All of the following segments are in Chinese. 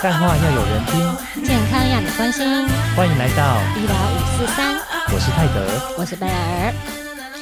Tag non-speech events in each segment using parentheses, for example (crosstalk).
干话要有人听，健康要你关心。欢迎来到，医疗五四三，我是泰德。我是贝尔。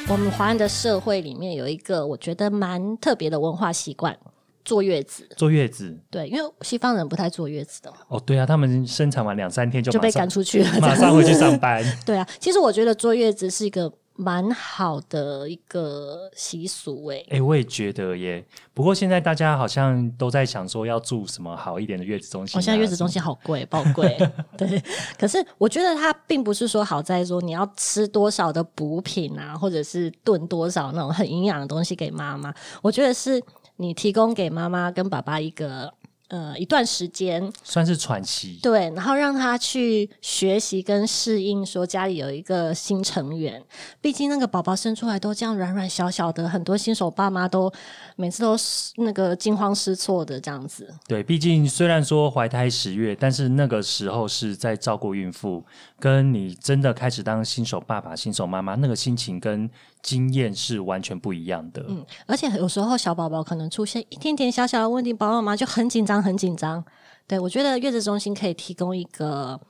我们华人的社会里面有一个我觉得蛮特别的文化习惯，坐月子。坐月子，对，因为西方人不太坐月子的，哦，对啊，他们生产完两三天就就被赶出去了。(laughs) 马上回去上班。(laughs) 对啊，其实我觉得坐月子是一个蛮好的一个习俗诶、哎、我也觉得耶。不过现在大家好像都在想说要住什么好一点的月子中心、啊。我、现在月子中心好贵，爆贵。(laughs) 对，可是我觉得它并不是说好在说你要吃多少的补品啊，或者是炖多少那种很营养的东西给妈妈。我觉得是你提供给妈妈跟爸爸一个呃一段时间，算是喘息。对，然后让他去学习跟适应，说家里有一个新成员。毕竟那个宝宝生出来都这样软软小小的，很多新手爸妈都每次都是那个惊慌失措的这样子。对，毕竟虽然说怀胎十月，但是那个时候是在照顾孕妇，跟你真的开始当新手爸爸、新手妈妈，那个心情跟经验是完全不一样的。嗯，而且有时候小宝宝可能出现一点点小小的问题，宝宝妈妈就很紧张，很紧张。对我觉得月子中心可以提供一个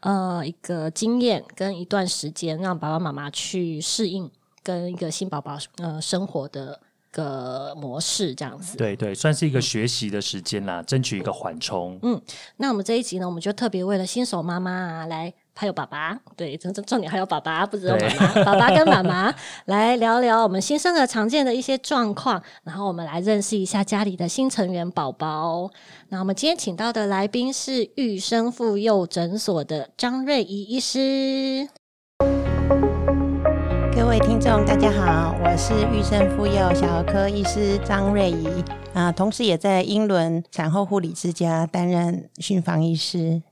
呃一个经验跟一段时间，让爸爸妈妈去适应跟一个新宝宝呃生活的一个模式，这样子。对对，算是一个学习的时间啦，争取一个缓冲。嗯那我们这一集呢，我们就特别为了新手妈妈啊来。还有爸爸，对，重重点还有爸爸，不只有妈妈，爸爸跟妈妈来聊聊我们新生儿常见的一些状况，然后我们来认识一下家里的新成员宝宝。那我们今天请到的来宾是育生妇幼诊所的张瑞怡医师。各位听众，大家好，我是育生妇幼小儿科医师张瑞怡啊、同时也在英伦产后护理之家担任巡房医师。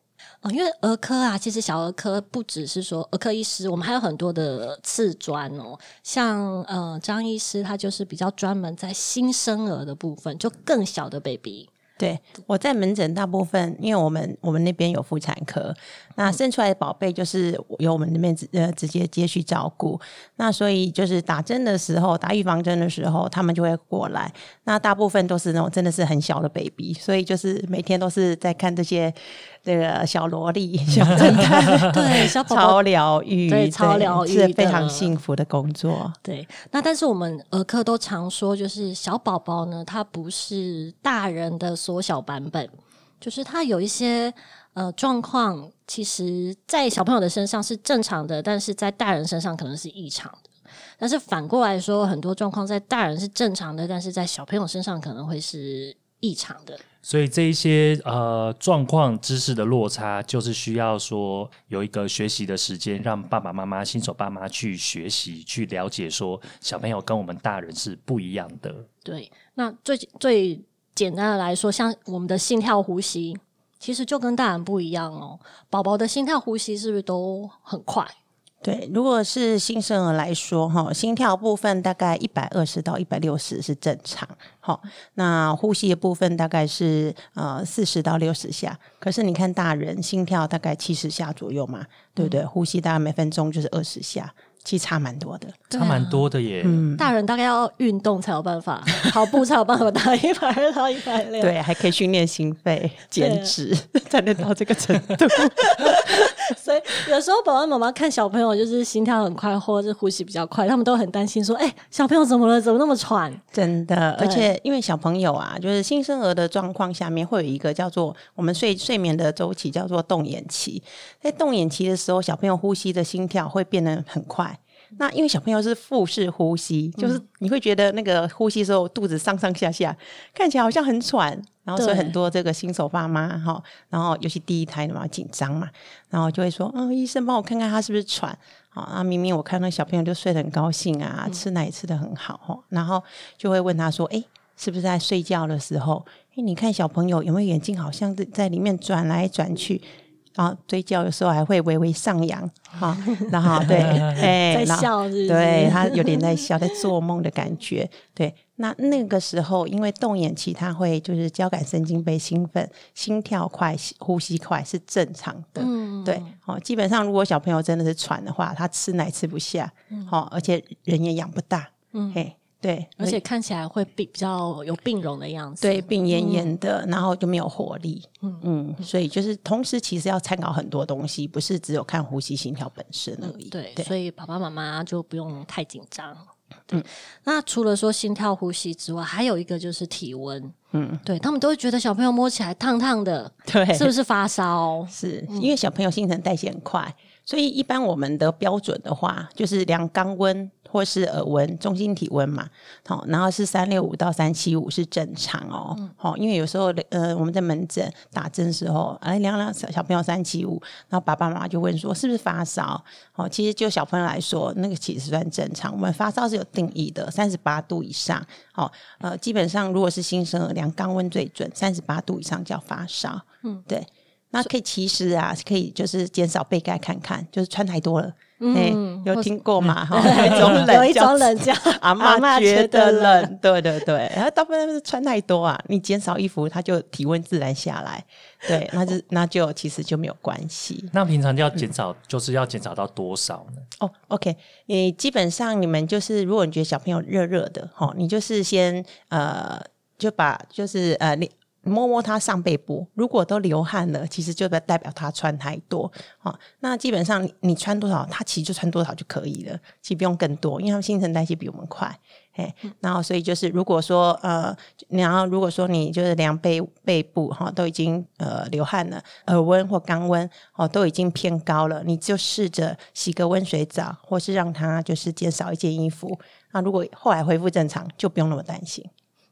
哦，因为儿科啊，其实小儿科不只是说儿科医师，我们还有很多的次专哦。像呃张医师，他就是比较专门在新生儿的部分，就更小的 baby。对，我在门诊大部分，因为我们我们那边有妇产科，那生出来的宝贝就是由我们那边直呃直接接去照顾，那所以就是打针的时候，打预防针的时候，他们就会过来。那大部分都是那种真的是很小的 baby，所以就是每天都是在看这些这个小萝莉、(laughs) 小侦探，对，小宝宝超疗愈，对超疗愈是非常幸福的工作。对，那但是我们儿科都常说，就是小宝宝呢，他不是大人的缩小版本，就是他有一些呃状况，其实在小朋友的身上是正常的，但是在大人身上可能是异常的。但是反过来说，很多状况在大人是正常的，但是在小朋友身上可能会是异常的。所以这一些呃状况知识的落差，就是需要说有一个学习的时间，让爸爸妈妈、新手爸妈去学习、去了解，说小朋友跟我们大人是不一样的。对，那最最简单的来说，像我们的心跳呼吸，其实就跟大人不一样哦。宝宝的心跳呼吸是不是都很快？对，如果是新生儿来说，哈，心跳部分大概一百二十到一百六十是正常，好，那呼吸的部分大概是呃四十到六十下。可是你看大人心跳大概七十下左右嘛，对不对？呼吸大概每分钟就是二十下，其实差蛮多的。差蛮多的耶。嗯，大人大概要运动才有办法，跑步才有办法到一百二到一百六。对，还可以训练心肺、减脂，(laughs) 才能到这个程度。(laughs) 所以有时候爸爸妈妈看小朋友就是心跳很快，或者是呼吸比较快，他们都很担心说：“哎、小朋友怎么了？怎么那么喘真的，而且因为小朋友啊，就是新生儿的状况下面会有一个叫做我们睡睡眠的周期叫做动眼期，在动眼期的时候，小朋友呼吸的心跳会变得很快。那因为小朋友是腹式呼吸，就是你会觉得那个呼吸的时候肚子上上下下，看起来好像很喘，然后所以很多这个新手爸妈哈，然后尤其第一胎的嘛紧张嘛，然后就会说，嗯，医生帮我看看他是不是喘。好啊，明明我看那小朋友就睡得很高兴啊，吃奶吃得很好哦，然后就会问他说：“哎，是不是在睡觉的时候？哎，你看小朋友有没有眼睛好像在在里面转来转去？”然后嘴角有时候还会微微上扬，哈，(laughs) 然后对，哎，在笑是是对他有点在笑，在做梦的感觉。对，那那个时候因为动眼期，他会就是交感神经被兴奋，心跳快、呼吸快是正常的。嗯，对，哦，基本上如果小朋友真的是喘的话，他吃奶吃不下，哦，而且人也养不大，嗯嘿，对，而且看起来会比比较有病容的样子。对病恹恹的，然后就没有活力。嗯嗯，所以就是同时其实要参考很多东西，不是只有看呼吸、心跳本身而已。对，所以爸爸妈妈就不用太紧张。嗯，那除了说心跳、呼吸之外，还有一个就是体温。嗯，对他们都会觉得小朋友摸起来烫烫的，对，是不是发烧？是因为小朋友新陈代谢很快，所以一般我们的标准的话，就是量肛温。或是耳温、中心体温嘛，好，然后是三六五到三七五是正常哦，好，因为有时候呃我们在门诊打针时候，哎量量小朋友三七五，然后爸爸妈妈就问说是不是发烧？好，其实就小朋友来说，那个其实算正常。我们发烧是有定义的，三十八度以上，好，呃，基本上如果是新生儿量肛温最准，三十八度以上叫发烧。嗯，对，那可以其实啊，可以就是减少被盖看看，就是穿太多了。嗯，有听过吗？哈，(laughs) 有一种冷，有一种冷叫阿妈觉得冷，对对对。然后大部分是穿太多啊，你减少衣服，它就体温自然下来。对，那就那就其实就没有关系。那平常要减少，就是要减少到多少呢？哦，OK，你基本上你们就是，如果你觉得小朋友热热的，哈，你就是先呃，就把就是呃你。摸摸他上背部，如果都流汗了，其实就代表他穿太多。好，那基本上你穿多少，他其实就穿多少就可以了，其实不用更多，因为他们新陈代谢比我们快。哎，然后所以就是，如果说呃，然后如果说你就是量背背部哈，都已经呃流汗了，耳温或肛温哦都已经偏高了，你就试着洗个温水澡，或是让他就是减少一件衣服。那如果后来恢复正常，就不用那么担心。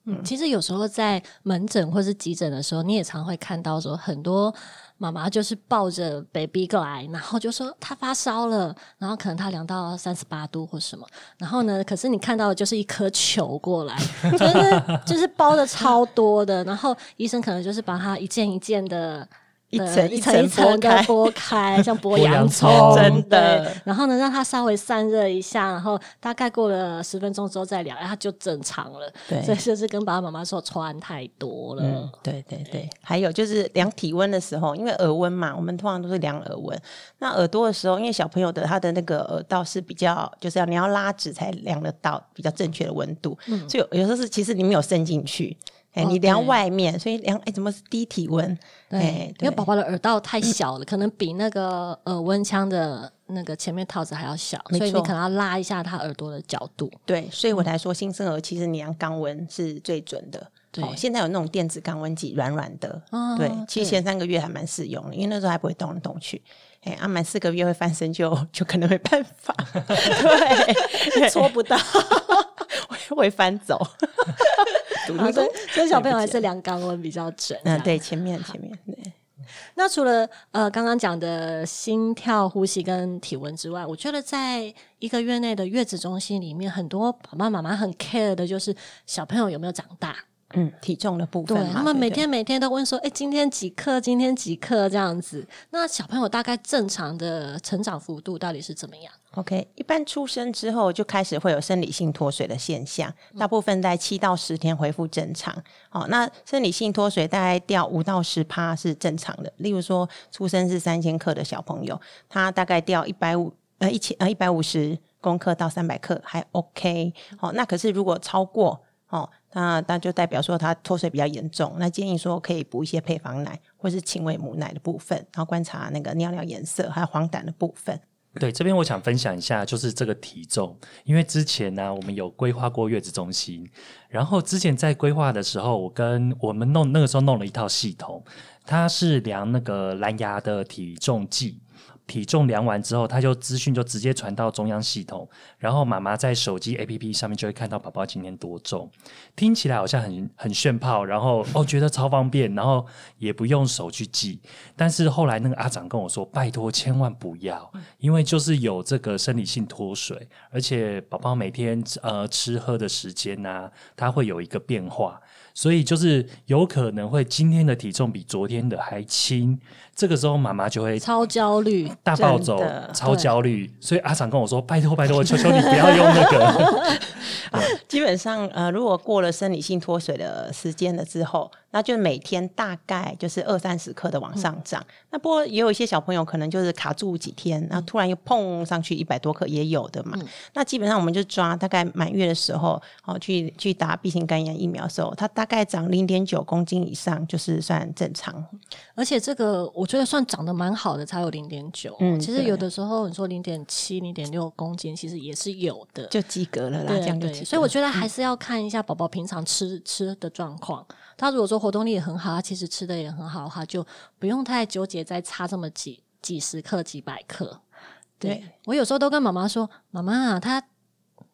嗯，其实有时候在门诊或是急诊的时候，你也常会看到说，很多妈妈就是抱着 baby 过来，然后就说她发烧了，然后可能她量到三十八度或什么，然后呢，可是你看到的就是一颗球过来，就是就是包的超多的，然后医生可能就是把它一件一件的。一层一层一层的剥开，像剥洋葱，真的。然后呢，让它稍微散热一下，然后大概过了十分钟之后再量，它就正常了。对，所以就是跟爸爸妈妈说穿太多了。嗯，对对对。还有就是量体温的时候，因为耳温嘛，我们通常都是量耳温。那耳朵的时候，因为小朋友的他的那个耳道是比较，就是要你要拉直才量得到比较正确的温度。嗯，所以有时候是其实你没有伸进去。哎，你量外面，所以量哎，怎么是低体温？对，因为宝宝的耳道太小了，可能比那个耳温枪的那个前面套子还要小，所以你可能要拉一下他耳朵的角度。对，所以我才说新生儿其实你量肛温是最准的。对，现在有那种电子肛温计，软软的。对，其实前三个月还蛮适用的，因为那时候还不会动来动去。哎，啊，满四个月会翻身，就就可能没办法。对，(laughs) 搓不到，会会翻走。(laughs) 所以小朋友还是量肛温比较准。嗯，对，前面前面对。那除了呃刚刚讲的心跳、呼吸跟体温之外，我觉得在一个月内的月子中心里面，很多爸爸妈妈很 care 的就是小朋友有没有长大。嗯，体重的部分，对他们每天每天都问说：“哎，今天几克？今天几克？”这样子。那小朋友大概正常的成长幅度到底是怎么样？OK，一般出生之后就开始会有生理性脱水的现象，大部分在七到十天恢复正常。哦，那生理性脱水大概掉五到十趴是正常的。例如说，出生是三千克的小朋友，他大概掉一百五呃一千呃一百五十公克到三百克还 OK。哦，那可是如果超过哦。那那就代表说他脱水比较严重，那建议说可以补一些配方奶或是亲喂母奶的部分，然后观察那个尿尿颜色还有黄疸的部分。对，这边我想分享一下，就是这个体重，因为之前呢我们有规划过月子中心，然后之前在规划的时候，我跟我们弄那个时候弄了一套系统，它是量那个蓝牙的体重计。体重量完之后，他就资讯就直接传到中央系统，然后妈妈在手机 APP 上面就会看到宝宝今天多重。听起来好像很很炫炮，然后哦觉得超方便，然后也不用手去记。但是后来那个阿长跟我说：“拜托，千万不要，因为就是有这个生理性脱水，而且宝宝每天呃吃喝的时间呐，它会有一个变化。”所以就是有可能会今天的体重比昨天的还轻，这个时候妈妈就会超焦虑，大暴走，超焦虑。所以阿长跟我说：“拜托拜托，我求求你不要用那个。(laughs) 基本上，呃，如果过了生理性脱水的时间了之后，那就每天大概就是二三十克的往上涨。那不过也有一些小朋友可能就是卡住几天，然后突然又碰上去一百多克，也有的嘛。那基本上我们就抓大概满月的时候，哦，去去打 B 型肝炎疫苗的时候，它大概长零点九公斤以上就是算正常。而且这个我觉得算长得蛮好的，才有零点九。嗯其实有的时候你说零点七、零点六公斤，其实也是有的。就及格了啦，这样就及所以我觉得还是要看一下宝宝平常吃吃的状况。他如果说活动力也很好，他其实吃的也很好的话，就不用太纠结再差这么几几十克、几百克。对对我有时候都跟妈妈说：“妈妈啊，他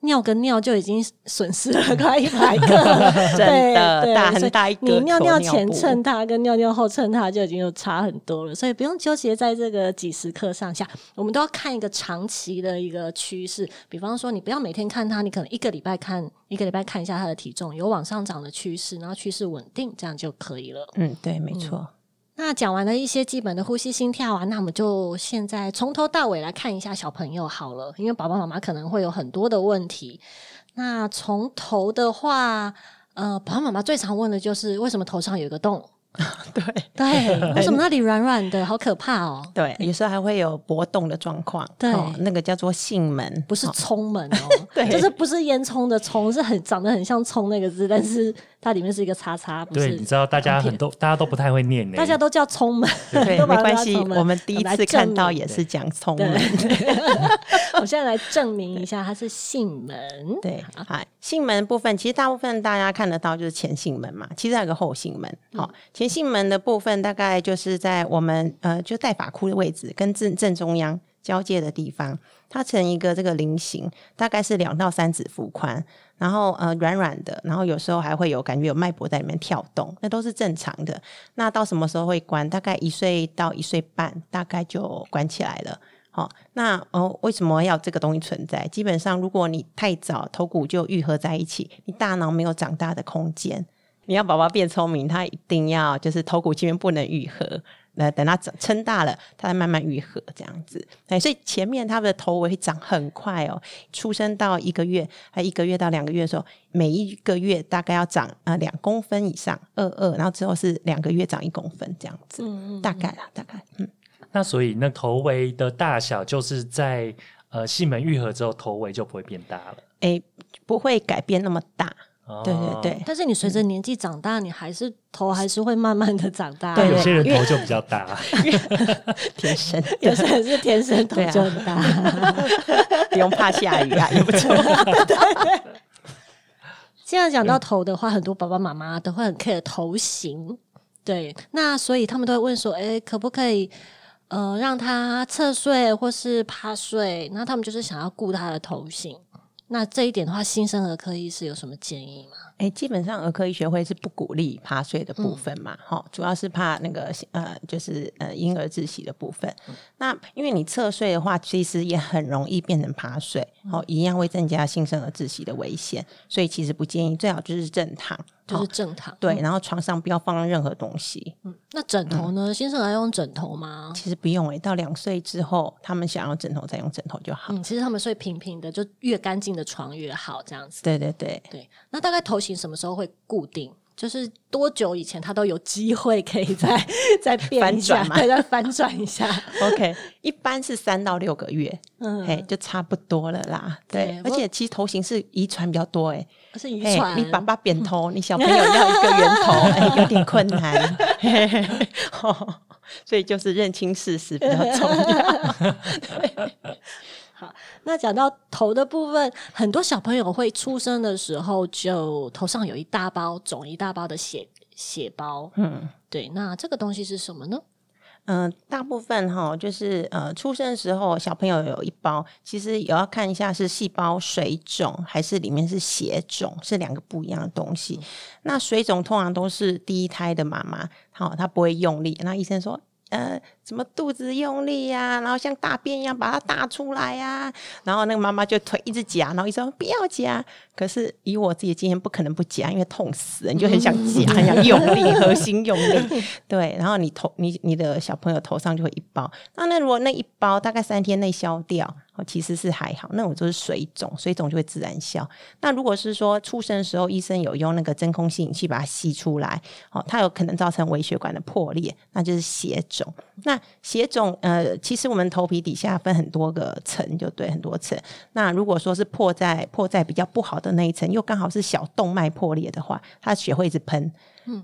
尿跟尿就已经损失了快一百克了，(laughs) 真的对对大很大一个你尿尿前称它跟尿尿后称它就已经有差很多了，所以不用纠结在这个几十克上下。我们都要看一个长期的一个趋势，比方说你不要每天看它，你可能一个礼拜看一个礼拜看一下它的体重有往上涨的趋势，然后趋势稳定，这样就可以了。嗯，对，没错。那讲完了一些基本的呼吸、心跳啊，那我们就现在从头到尾来看一下小朋友好了，因为爸爸妈妈可能会有很多的问题。那从头的话，呃，爸爸妈妈最常问的就是为什么头上有一个洞？(laughs) 对对，(laughs) 为什么那里软软的，好可怕哦！对，有时候还会有搏动的状况。对哦那个叫做囟门，不是哦葱门哦，(laughs) 对就是不是烟囱的葱，是很长得很像葱那个字，但是它里面是一个叉叉，”不对，你知道大家很多大家都不太会念呢。大家都叫葱门，对，(laughs) 没关系，我们 (laughs) 第一次看到也是讲葱对门。，我现在来证明一下，它是姓门。(laughs) 对，好，姓门部分其实大部分大家看得到就是前姓门嘛，其实还有个后姓门。好、前姓门的部分大概就是在我们呃就带发箍的位置跟正正中央交界的地方，它呈一个这个菱形，大概是两到三指幅宽，然后呃软软的，然后有时候还会有感觉有脉搏在里面跳动，那都是正常的。那到什么时候会关？大概一岁到一岁半，大概就关起来了。好、那呃，为什么要这个东西存在？基本上，如果你太早头骨就愈合在一起，你大脑没有长大的空间。你要宝宝变聪明，他一定要就是头骨前面不能愈合，那等它长撑大了，它再慢慢愈合这样子。哎，所以前面他的头围会长很快哦，出生到一个月，还一个月到两个月的时候，每一个月大概要长呃两公分以上，二二，然后之后是两个月长一公分这样子，嗯大概啦，大概嗯。那所以那头围的大小就是在呃囟门愈合之后，头围就不会变大了。诶，不会改变那么大。哦对对对，但是你随着年纪长大，你还是头还是会慢慢的长大。对有些人头就比较大，(laughs) 天生有些人是天生头就很大。(laughs) 不用怕下雨啊，也不错。(laughs) 现在讲到头的话，很多爸爸妈妈都会很 care 头型，对，那所以他们都会问说，哎，可不可以呃让他侧睡或是趴睡？那他们就是想要顾他的头型。那这一点的话，新生儿科医师有什么建议吗？哎，基本上儿科医学会是不鼓励趴睡的部分嘛，哈、主要是怕那个呃，就是呃婴儿窒息的部分。那因为你侧睡的话，其实也很容易变成趴睡，哦，一样会增加新生儿窒息的危险，所以其实不建议，最好就是正躺，就是哦正躺。对，然后床上不要放任何东西。嗯那枕头呢？新生儿要用枕头吗？其实不用诶，到两岁之后，他们想要枕头再用枕头就好。嗯，其实他们睡平平的，就越干净的床越好，这样子。对对对，对，那大概头型什么时候会固定？就是多久以前他都有机会可以再 (laughs) 再变一下，翻转吗对，再翻转一下。OK，一般是三到六个月，嗯，嘿，就差不多了啦。对，而且其实头型是遗传比较多哎。是遗嘿传。你爸爸扁头，(laughs) 你小朋友要一个圆头，哎，有点困难。(laughs) 哦所以就是认清事实比较重要。那讲到头的部分，很多小朋友会出生的时候就头上有一大包肿一大包的血血包。嗯对，那这个东西是什么呢？嗯、大部分哈，就是呃，出生的时候小朋友有一包，其实也要看一下是细胞水肿还是里面是血肿，是两个不一样的东西。那水肿通常都是第一胎的妈妈，好，她不会用力，那医生说。呃什么肚子用力呀、然后像大便一样把它打出来呀、然后那个妈妈就腿一直夹，然后医生说不要夹。可是以我自己的经验，不可能不夹，因为痛死了，你就很想夹，很想用力，(laughs) 核心用力。对，然后你头你你的小朋友头上就会一包。那那如果那一包大概三天内消掉，哦，其实是还好，那种就是水肿，水肿就会自然消。那如果是说出生的时候医生有用那个真空吸引器把它吸出来，哦，它有可能造成微血管的破裂，那就是血肿。那血肿，呃，其实我们头皮底下分很多个层，就对，很多层。那如果说是破在破在比较不好的那一层，又刚好是小动脉破裂的话，它血会一直喷。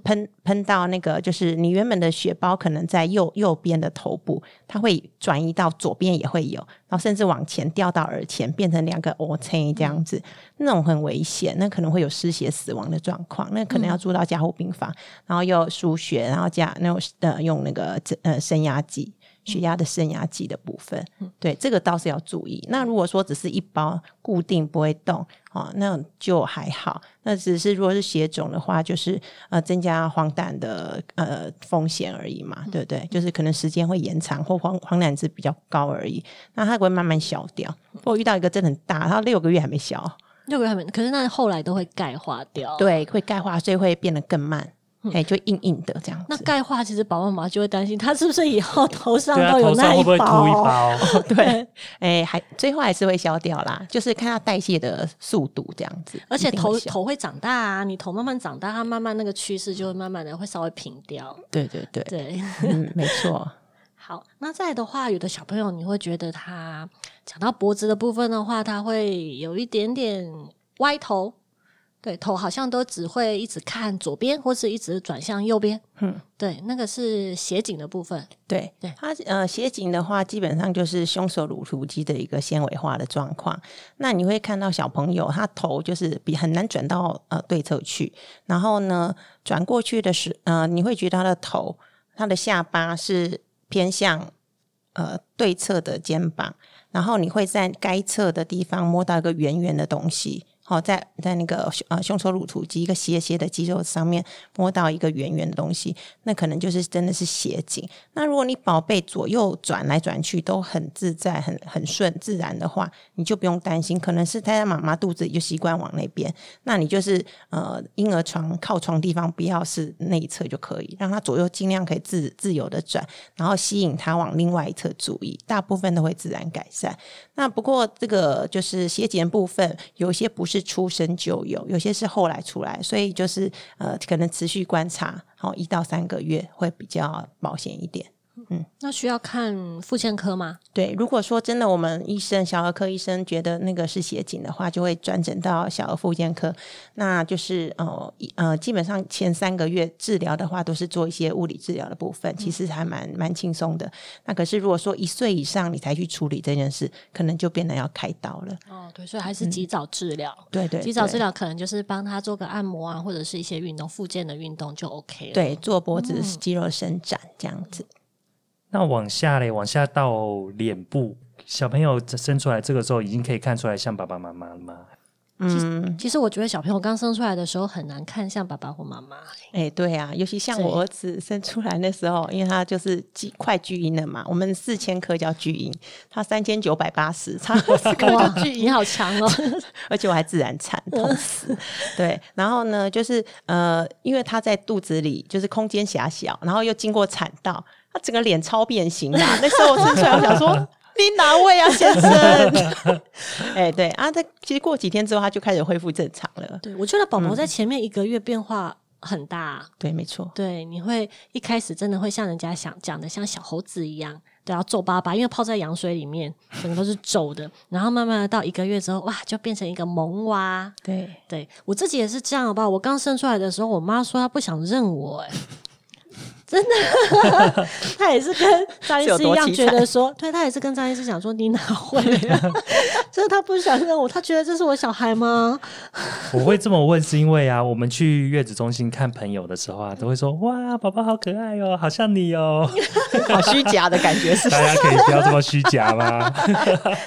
喷喷到那个，就是你原本的血包可能在右右边的头部，它会转移到左边也会有，然后甚至往前掉到耳前，变成两个 O C 这样子，那种很危险，那可能会有失血死亡的状况，那可能要住到加护病房，然后又输血，然后加那种呃用那个呃升压剂。血压的升压剂的部分，对这个倒是要注意。那如果说只是一包固定不会动，哦，那就还好。那只是如果是血肿的话，就是呃增加黄疸的呃风险而已嘛，对不对？就是可能时间会延长，或黄黄疸值比较高而已。那它会慢慢消掉。我遇到一个真的很大，它六个月还没消，六个月还没，可是那后来都会钙化掉。对，会钙化，所以会变得更慢。哎、就硬硬的这样子。那钙化其实宝宝妈妈就会担心，他是不是以后头上都有那头上会不会包？凸一包？(laughs) 对，哎、还最后还是会消掉啦，就是看它代谢的速度这样子。而且头头会长大啊，你头慢慢长大，它慢慢那个趋势就会慢慢的会稍微平掉。对对对，对，嗯，没错。(laughs) 好，那再来的话，有的小朋友你会觉得他讲到脖子的部分的话，他会有一点点歪头，对，头好像都只会一直看左边，或是一直转向右边。嗯，对，那个是斜颈的部分。对对它呃斜颈的话，基本上就是胸锁乳突肌的一个纤维化的状况。那你会看到小朋友他头就是比很难转到呃对侧去，然后呢转过去的时呃，你会觉得他的头他的下巴是偏向呃对侧的肩膀，然后你会在该侧的地方摸到一个圆圆的东西。好，在在那个呃胸锁乳突肌一个斜斜的肌肉上面摸到一个圆圆的东西，那可能就是真的是斜颈。那如果你宝贝左右转来转去都很自在、很很顺自然的话，你就不用担心，可能是他在妈妈肚子里就习惯往那边。那你就是呃婴儿床靠床地方不要是内侧就可以，让他左右尽量可以自自由的转，然后吸引他往另外一侧注意，大部分都会自然改善。那不过这个就是斜颈部分，有些不是出生就有，有些是后来出来，所以就是呃可能持续观察，好一到三个月会比较保险一点。那需要看妇健科吗？对，如果说真的我们医生小儿科医生觉得那个是斜颈的话，就会转诊到小儿复健科。那就是呃呃，基本上前三个月治疗的话，都是做一些物理治疗的部分，其实还蛮蛮轻松的。那可是如果说一岁以上你才去处理这件事，可能就变得要开刀了。哦，对，所以还是及早治疗。对对，及早治疗。疗可能就是帮他做个按摩啊，或者是一些运动，复健的运动就 OK 了。对，做脖子肌肉伸展这样子。那往下嘞，往下到脸部，小朋友生出来这个时候已经可以看出来像爸爸妈妈了吗？嗯，其实我觉得小朋友刚生出来的时候很难看像爸爸或妈妈。哎、对啊，尤其像我儿子生出来那时候，因为他就是巨快巨婴了嘛，我们四千颗叫巨婴，他三千九百八十，差二十颗哇就巨，你婴，好强哦！(laughs) 而且我还自然产，痛死。对，然后呢，就是呃，因为他在肚子里就是空间狭小，然后又经过产道，他整个脸超变形啊。(laughs) 那时候我生出来，我想说。(laughs) 你哪位啊，先生？(laughs) 哎、对啊，他其实过几天之后，他就开始恢复正常了。对，我觉得宝宝在前面一个月变化很大。对，没错。对，你会一开始真的会像人家想讲的，像小猴子一样，对，要皱巴巴，因为泡在羊水里面，整个都是皱的。然后慢慢的到一个月之后，哇，就变成一个萌娃。对，对我自己也是这样，好不好？我刚生出来的时候，我妈说她不想认我、哎，真的，(laughs) 他也是跟张医师一样觉得说，对他也是跟张医师讲说，你哪会、啊？(laughs) 就是他不想认我，他觉得这是我小孩吗？(laughs) 我会这么问，是因为啊，我们去月子中心看朋友的时候啊，都会说哇，宝宝好可爱哦，好像你哦。好虚假的感觉是大家可以不要这么虚假吗？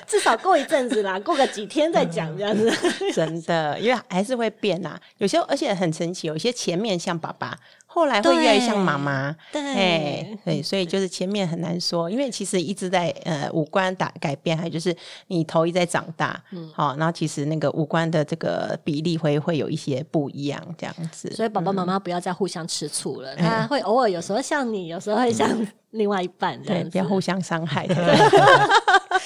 至少过一阵子啦，过个几天再讲这样子。真的，因为还是会变呐、有些而且很神奇，有些前面像爸爸，后来会越来越像对妈妈。对哎，对，所以就是前面很难说，因为其实一直在呃五官打改变，还有就是你头一直在长大，嗯，好，然后其实那个五官的这个比例会会有一些不一样，这样子。所以爸爸妈妈不要再互相吃醋了，他会偶尔有时候像你，有时候会像另外一半这对，要互相伤害。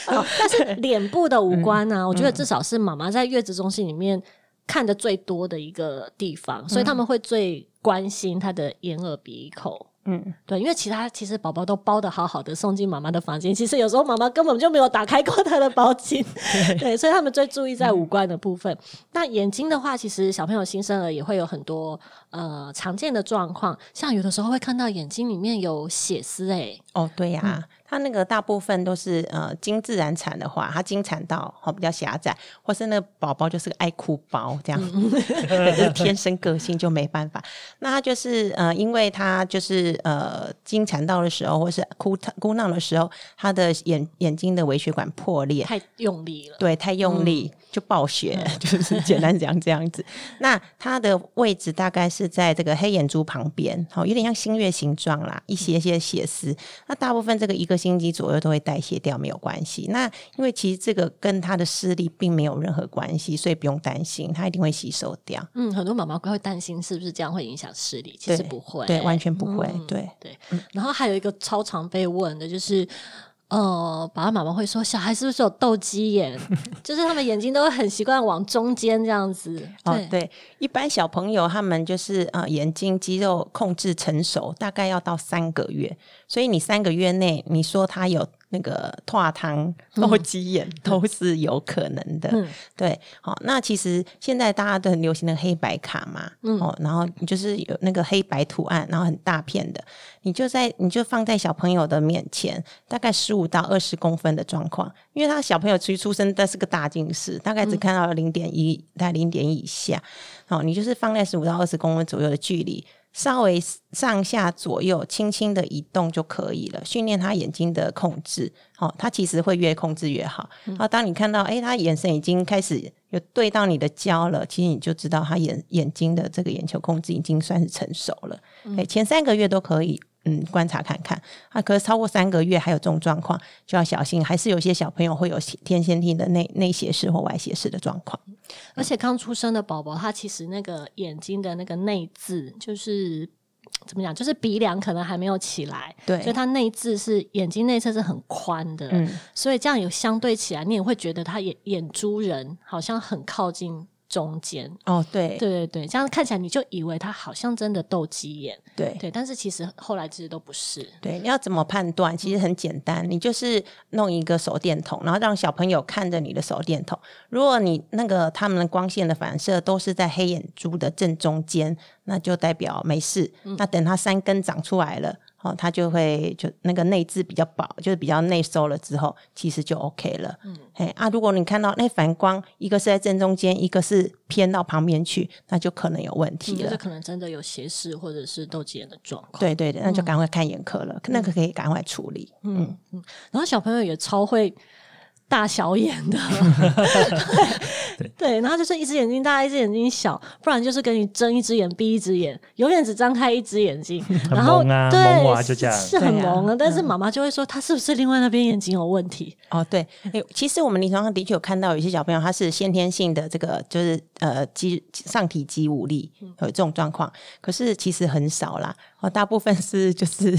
好 (laughs) 但是脸部的五官呢、我觉得至少是妈妈在月子中心里面看的最多的一个地方，所以他们会最关心他的眼、耳、鼻、口。嗯，对，因为其他其实宝宝都包的好好的，送进妈妈的房间，其实有时候妈妈根本就没有打开过她的包巾，(laughs) 对，所以他们最注意在五官的部分。那眼睛的话，其实小朋友新生儿也会有很多呃常见的状况，像有的时候会看到眼睛里面有血丝、欸，哦，对呀、它那个大部分都是呃经自然产的话，它经产道哦比较狭窄，或是那个宝宝就是个爱哭包这样，(laughs) 对就是天生个性就没办法。那他就是呃，因为他就是呃经产道的时候，或是哭哭闹的时候，他的眼眼睛的微血管破裂，太用力了。对，太用力、就爆血，就是简单讲这样子。那它的位置大概是在这个黑眼珠旁边，好、有点像星月形状啦，一些些血丝。那大部分这个一个星期左右都会代谢掉，没有关系。那因为其实这个跟他的视力并没有任何关系，所以不用担心，他一定会吸收掉。嗯，很多妈妈会担心是不是这样会影响视力，其实不会，对，完全不会。嗯对，对。然后还有一个超常被问的就是。呃，爸爸妈妈会说小孩是不是有斗鸡眼？(laughs) 就是他们眼睛都会很习惯往中间这样子。哦对，，对，一般小朋友他们就是呃眼睛肌肉控制成熟，大概要到三个月，所以你三个月内你说他有那个拓汤斗鸡眼都是有可能的。嗯对，好、那其实现在大家都很流行的黑白卡嘛，嗯哦，然后你就是有那个黑白图案，然后很大片的，你就在你就放在小朋友的面前，大概十五到二十公分的状况，因为他小朋友其实出生但是个大近视，大概只看到零点一，大概零点以下，哦，你就是放在十五到二十公分左右的距离。稍微上下左右轻轻的移动就可以了，训练他眼睛的控制。哦，他其实会越控制越好。然后当你看到，哎，他眼神已经开始有对到你的焦了，其实你就知道他眼眼睛的这个眼球控制已经算是成熟了。哎、前三个月都可以。嗯，观察看看啊，可是超过三个月还有这种状况，就要小心。还是有些小朋友会有天先天的内内斜视或外斜视的状况。而且刚出生的宝宝，他其实那个眼睛的那个内眦，就是怎么讲，就是鼻梁可能还没有起来，对所以他内眦是眼睛内侧是很宽的，嗯所以这样有相对起来，你也会觉得他眼眼珠人好像很靠近中间。哦，对对对对，这样看起来你就以为他好像真的斗鸡眼，对对，但是其实后来其实都不是。对，你要怎么判断？其实很简单，你就是弄一个手电筒，然后让小朋友看着你的手电筒。如果你那个他们的光线的反射都是在黑眼珠的正中间，那就代表没事。那等它三根长出来了。哦，它就会就那个内置比较薄，就是比较内收了之后，其实就 OK 了。嗯，哎啊，如果你看到那反光，一个是在正中间，一个是偏到旁边去，那就可能有问题了。嗯就是可能真的有斜视或者是斗鸡眼的状况。对对对，那就赶快看眼科了，那个可以赶快处理。嗯嗯，然后小朋友也超会大小眼的，对。(laughs) 对，然后就是一只眼睛大，一只眼睛小，不然就是给你睁一只眼闭一只眼，永远只张开一只眼睛，然后萌啊对就这样。是是很萌啊，但是妈妈就会说他是不是另外那边眼睛有问题？哦，对，哎，其实我们临床上的确有看到有些小朋友他是先天性的这个就是呃肌上体肌无力有这种状况，可是其实很少啦。哦，大部分是就是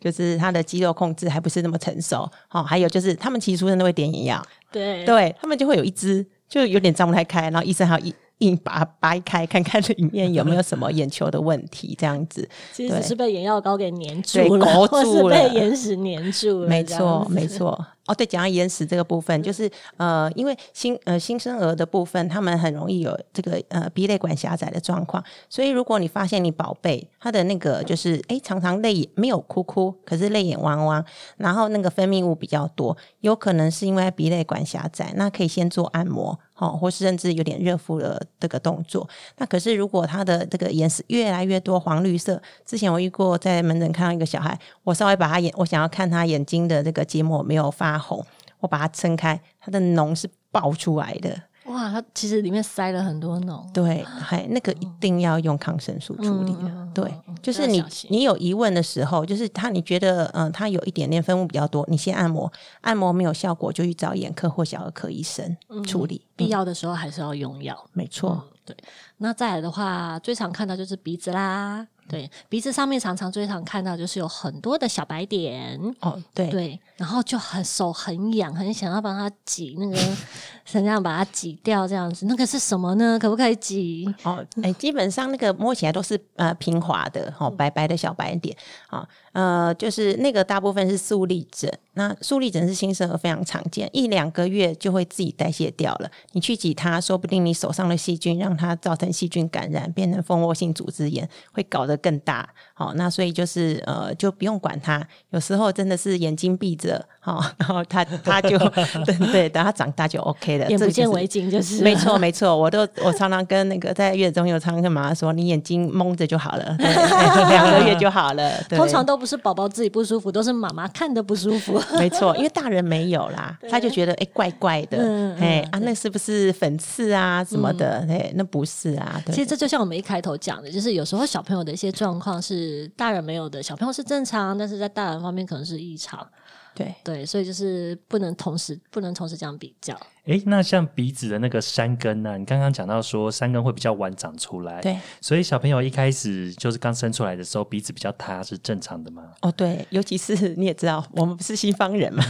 就是他的肌肉控制还不是那么成熟。哦，还有就是他们其实出生都会点眼药，对对他们就会有一只就有点张不太开，然后医生还要硬硬把它掰开，看看里面有没有什么眼球的问题，这样子。(laughs) 其实只是被眼药膏给粘对住了，勾或是被眼屎粘住了，没错，没错。哦，对，讲到眼屎这个部分，就是呃，因为新呃新生儿的部分，他们很容易有这个呃鼻泪管狭窄的状况，所以如果你发现你宝贝他的那个就是哎常常泪眼没有哭哭，可是泪眼汪汪，然后那个分泌物比较多，有可能是因为鼻泪管狭窄，那可以先做按摩。哦，或是甚至有点热敷的这个动作，那可是如果他的这个眼屎越来越多黄绿色，之前我遇过在门诊看到一个小孩，我稍微把他眼，我想要看他眼睛的这个结膜没有发红，我把它撑开，它的脓是爆出来的，哇，它其实里面塞了很多脓，对，还那个一定要用抗生素处理的，嗯对，就是你你有疑问的时候，就是他你觉得嗯、呃他有一点点分泌比较多，你先按摩，按摩没有效果就去找眼科或小儿科医生处理。必要的时候还是要用药。没错，对，那再来的话，最常看到就是鼻子啦。对，鼻子上面常常最常看到就是有很多的小白点。哦，对，对，然后就很手很痒，很想要帮它挤那个，(laughs) 想要把它挤掉这样子。那个是什么呢？可不可以挤？哦，哎，基本上那个摸起来都是呃平滑的，哦，白白的小白点，啊、呃，就是那个大部分是粟粒疹。那粟粒疹是新生儿非常常见，一两个月就会自己代谢掉了。你去挤它，说不定你手上的细菌让它造成细菌感染，变成蜂窝性组织炎，会搞得更大。好、那所以就是呃，就不用管他。有时候真的是眼睛闭着，好、然后他他就 (laughs) 对对，等他长大就 OK 了。眼不见为净，就是没 (laughs) 错，没错，我都我常常跟那个在月子中心，我常常跟妈妈说，你眼睛蒙着就好了，对两个月就好了。对通常都不是宝宝自己不舒服，都是妈妈看的不舒服。(laughs) 没错，因为大人没有啦，他就觉得哎、怪怪的，嗯嗯哎、啊那是不是粉刺啊什么的？哎、那不是啊，对其实这就像我们一开头讲的，就是有时候小朋友的一些状况是大人没有的，小朋友是正常，但是在大人方面可能是异常。对对，所以就是不能同时不能同时这样比较。诶，那像鼻子的那个山根呢、你刚刚讲到说山根会比较晚长出来，对所以小朋友一开始就是刚生出来的时候鼻子比较塌是正常的吗？哦对，尤其是你也知道，我们不是西方人嘛，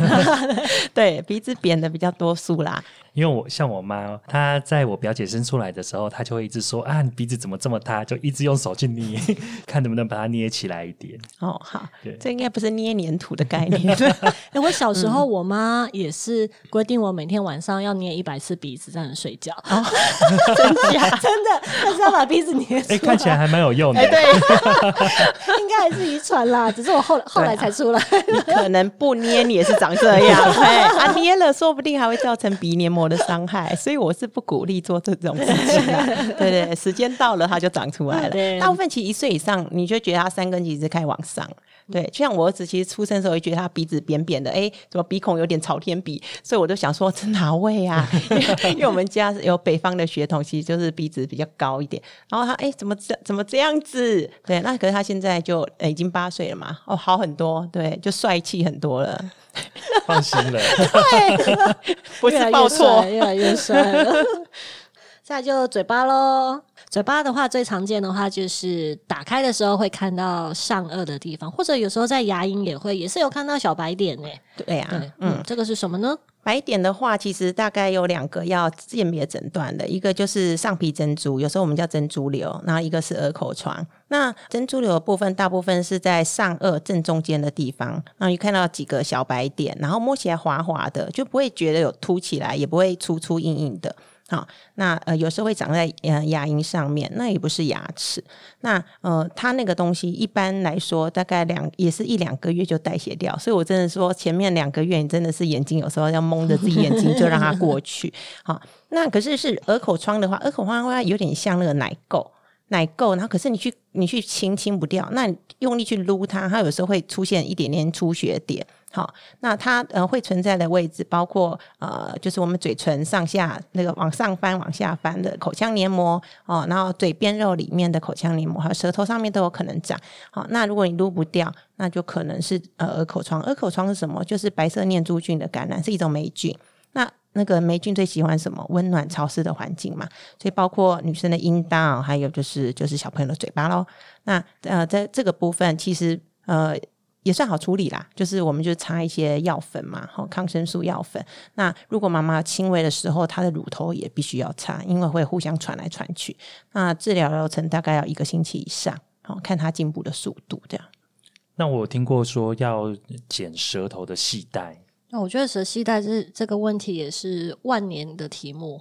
(laughs) 对鼻子扁的比较多数啦，因为我像我妈，她在我表姐生出来的时候，她就会一直说啊，你鼻子怎么这么塌，就一直用手去捏，(laughs) 看能不能把它捏起来一点。哦好对，这应该不是捏黏土的概念，(laughs) 哎、我小时嗯候我妈也是规定我每天晚上要捏一百次鼻子才能睡觉，哦 (laughs) 真假？(laughs) 真的，但是要把鼻子捏出哎，来。看起来还蛮有用的。哎对。(laughs) 应该还是遗传啦，只是我后后来才出来。你可能不捏，你也是长这样。哎，啊，捏了说不定还会造成鼻黏膜的伤害，所以我是不鼓励做这种事情啊。对对，时间到了它就长出来了。大部分其实一岁以上，你就觉得它三根其实开始往上。对，就像我儿子其实出生的时候，也觉得他鼻子扁扁的，哎，怎么鼻孔有点朝天鼻，所以我就想说这哪位啊？(laughs) 因为我们家有北方的血统，其实就是鼻子比较高一点。然后他哎，怎么这怎么这样子？对，那可是他现在就、呃已经八岁了嘛，哦，好很多，对，就帅气很多了，(laughs) 放心了。对 (laughs) 不是报错帅。越来越帅了。再来就嘴巴喽，嘴巴的话最常见的话就是打开的时候会看到上颚的地方，或者有时候在牙龈也会，也是有看到小白点呢。对呀、对，嗯，嗯，这个是什么呢？白点的话，其实大概有两个要鉴别诊断的，一个就是上皮珍珠，有时候我们叫珍珠瘤，然后一个是耳口疮。那珍珠瘤的部分，大部分是在上颚正中间的地方，然后你看到几个小白点，然后摸起来滑滑的，就不会觉得有凸起来，也不会粗粗硬硬的。好，那呃有时候会长在呃牙龈上面，那也不是牙齿。那呃它那个东西一般来说大概两也是一两个月就代谢掉，所以我真的说前面两个月你真的是眼睛有时候要蒙着自己眼睛就让它过去。(laughs) 好，那可是是耳口疮的话，耳口疮的话有点像那个奶垢。奶垢，然后可是你去你去清清不掉，那你用力去撸它，它有时候会出现一点点出血点。好，那它呃会存在的位置包括呃，就是我们嘴唇上下那个往上翻、往下翻的口腔黏膜哦，然后嘴边肉里面的口腔黏膜，还有舌头上面都有可能长。好，那如果你撸不掉，那就可能是呃耳口疮。耳口疮是什么？就是白色念珠菌的感染，是一种霉菌。那那个霉菌最喜欢什么？温暖潮湿的环境嘛，所以包括女生的阴道，还有就是就是小朋友的嘴巴喽。那呃，在这个部分其实呃也算好处理啦，就是我们就擦一些药粉嘛，好抗生素药粉。那如果妈妈轻微的时候，她的乳头也必须要擦，因为会互相传来传去。那治疗疗程大概要一个星期以上，好看她进步的速度这样。那我有听过说要剪舌头的系带，那我觉得舌系带这这个问题也是万年的题目，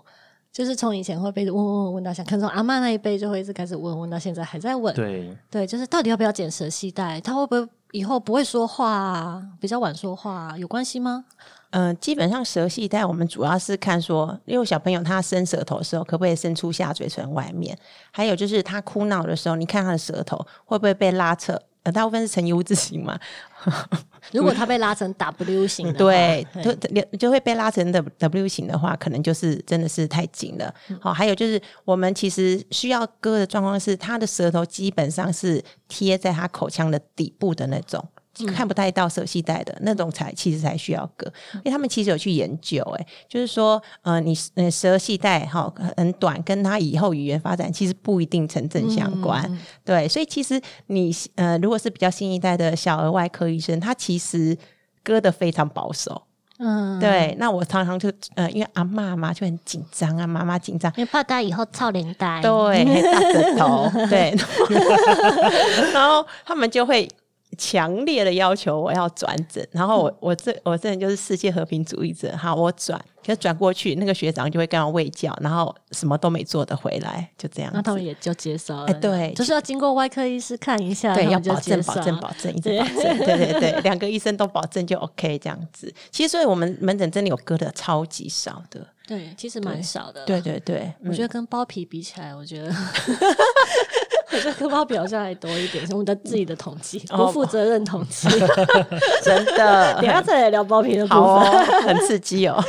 就是从以前会被问问问问到现在，可能从阿妈那一辈就会一直开始问问到现在还在问。对，对，就是到底要不要剪舌系带？他会不会以后不会说话啊？比较晚说话、啊，有关系吗？嗯、基本上舌系带我们主要是看说，因为小朋友他伸舌头的时候，可不可以伸出下嘴唇外面？还有就是他哭闹的时候，你看他的舌头会不会被拉扯？呃，大部分是呈 U 字形嘛，(laughs) 如果它被拉成 W 型的话，对，就就会被拉成的 W 型的话，可能就是真的是太紧了。嗯好、还有就是我们其实需要割的状况是，他的舌头基本上是贴在他口腔的底部的那种。嗯。看不太到舌系带的那种才其实才需要割，因为他们其实有去研究、哎，就是说，呃，你呃舌系带哈很短，跟他以后语言发展其实不一定成正相关，嗯对，所以其实你呃，如果是比较新一代的小儿外科医生，他其实割的非常保守。嗯，对，那我常常就呃，因为阿妈嘛就很紧张啊，妈妈紧张。因为怕大家以后操连带，对，(laughs) 大舌头，对，(laughs) 然后他们就会强烈的要求我要转诊，然后我我这我这人就是世界和平主义者，好，我转，可是转过去，那个学长就会跟他喂教，然后什么都没做的回来，就这样。那他们也就接受了。哎对就是要经过外科医师看一下，对，要保证、保证、保证，一直对保证，(laughs) 对对对，两个医生都保证就 OK 这样子。其实，所以我们门诊真的有割的超级少的，对，其实蛮少的。对，对对，我觉得跟包皮比起来，我觉得。(laughs) 我觉得跟包皮好像还多一点，是我们的自己的统计，哦不负责任统计。(laughs) 真的等下再来聊包皮的部好分。哦，很刺激哦。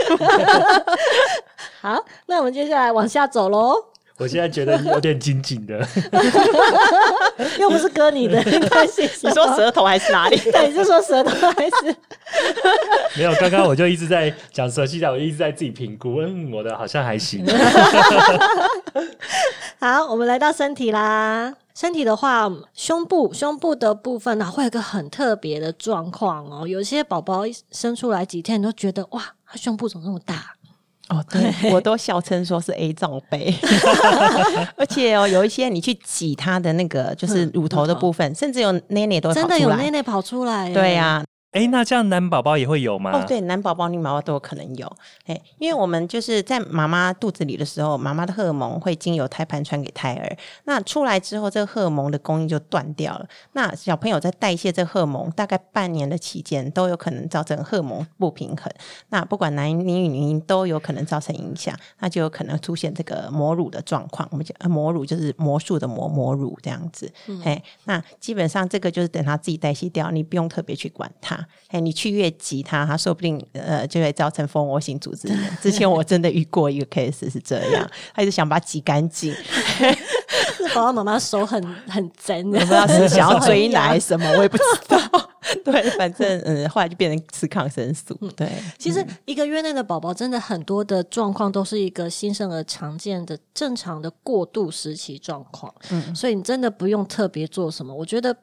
(laughs) 好，那我们接下来往下走喽。我现在觉得有点紧紧的。(laughs) 又不是割你的，没 (laughs) 关系。你说舌头还是哪里？对，你是说舌头还是？没有，刚刚我就一直在讲舌系带，我一直在自己评估，嗯，我的好像还行。好，我们来到身体啦。身体的话，胸部胸部的部分呢、会有一个很特别的状况哦。有些宝宝一生出来几天，你都觉得哇，他胸部怎么那么大？哦，(laughs) 对，我都笑称说是 A 罩杯，(laughs) 而且哦，有一些你去挤他的那个就是乳头的部分，甚至有内内都会真。的有内内跑出来耶？对呀、哎，那这样男宝宝也会有吗？哦，对，男宝宝、女宝宝都有可能有，哎，因为我们就是在妈妈肚子里的时候，妈妈的荷尔蒙会经由胎盘传给胎儿，那出来之后，这个荷尔蒙的供应就断掉了。那小朋友在代谢这荷尔蒙，大概半年的期间，都有可能造成荷尔蒙不平衡。那不管男婴女婴都有可能造成影响，那就有可能出现这个母乳的状况。我们讲呃母乳就是魔术的魔母乳这样子，哎、那基本上这个就是等它自己代谢掉，你不用特别去管它。哎，你去越挤它，它说不定呃就会造成蜂窝型组织炎。之前我真的遇过一个 case 是这样，他一直想把它挤干净，(laughs) 是宝宝妈妈手很很真的，我不知道是想要追奶奶。什么，我也不知道。(laughs) 对，反正嗯，后来就变成吃抗生素。对，其实一个月内的宝宝真的很多的状况都是一个新生儿常见的正常的过渡时期状况，嗯所以你真的不用特别做什么，我觉得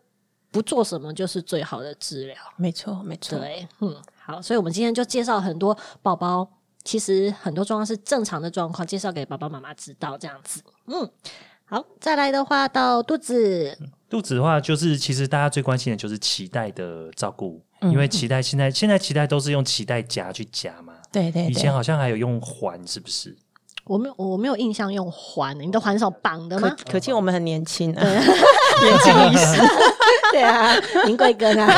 不做什么就是最好的治疗。没错，没错。对，嗯，好，所以我们今天就介绍很多宝宝，其实很多状况是正常的状况，介绍给爸爸妈妈知道这样子。嗯，好，再来的话到肚子，肚子的话，就是其实大家最关心的就是脐带的照顾，嗯因为脐带现在现在脐带都是用脐带夹去夹嘛，对对对以前。好像还有用环，是不是？我没有我没有印象用环，你的环是有绑的可吗？可见我们很年轻啊，(laughs) 年轻医师。(laughs) 对啊，林贵根啊，(laughs)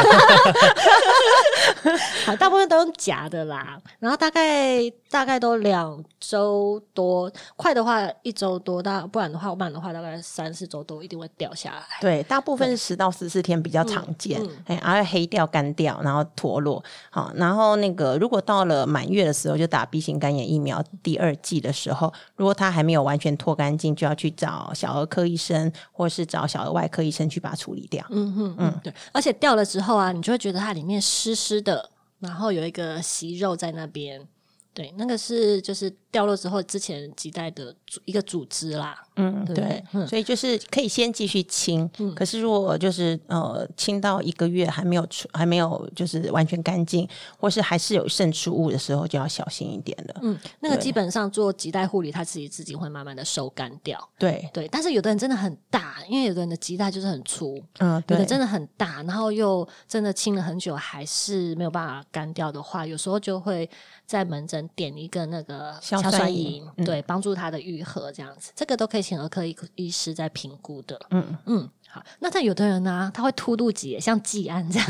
好，大部分都用假的啦，然后大概大概都两周多，快的话一周多，大不然的话慢的话大概三四周都一定会掉下来。对，大部分是十到十四天比较常见，哎、然后黑掉、干掉，然后脱落。好，然后那个如果到了满月的时候，就打 B 型肝炎疫苗第二剂的时候，如果它还没有完全脱干净，就要去找小儿科医生，或是找小儿外科医生去把它处理掉。嗯哼嗯，对，而且掉了之后啊，你就会觉得它里面湿湿的，然后有一个息肉在那边。对，那个是就是掉落之后之前脐带的组一个组织啦。嗯，对对，嗯所以就是可以先继续清，可是如果就是呃清到一个月还没有出还没有就是完全干净，或是还是有渗出物的时候，就要小心一点了。嗯，那个基本上做脐带护理，它自己自己会慢慢的收干掉。对，对，但是有的人真的很大，因为有的人的脐带就是很粗，嗯，对有的，真的很大，然后又真的清了很久还是没有办法干掉的话，有时候就会在门诊点一个那个硝酸银对，帮助它的愈合这样子，这个都可以请儿科医医师在评估的。嗯，嗯，好，那但有的人呢、他会凸肚脐，像季安这样，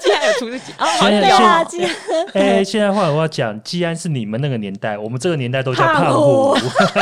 竟然有出自己哦，现在对啊，现季安哎、现在话我要讲，季安是你们那个年代，我们这个年代都叫胖胖虎虎。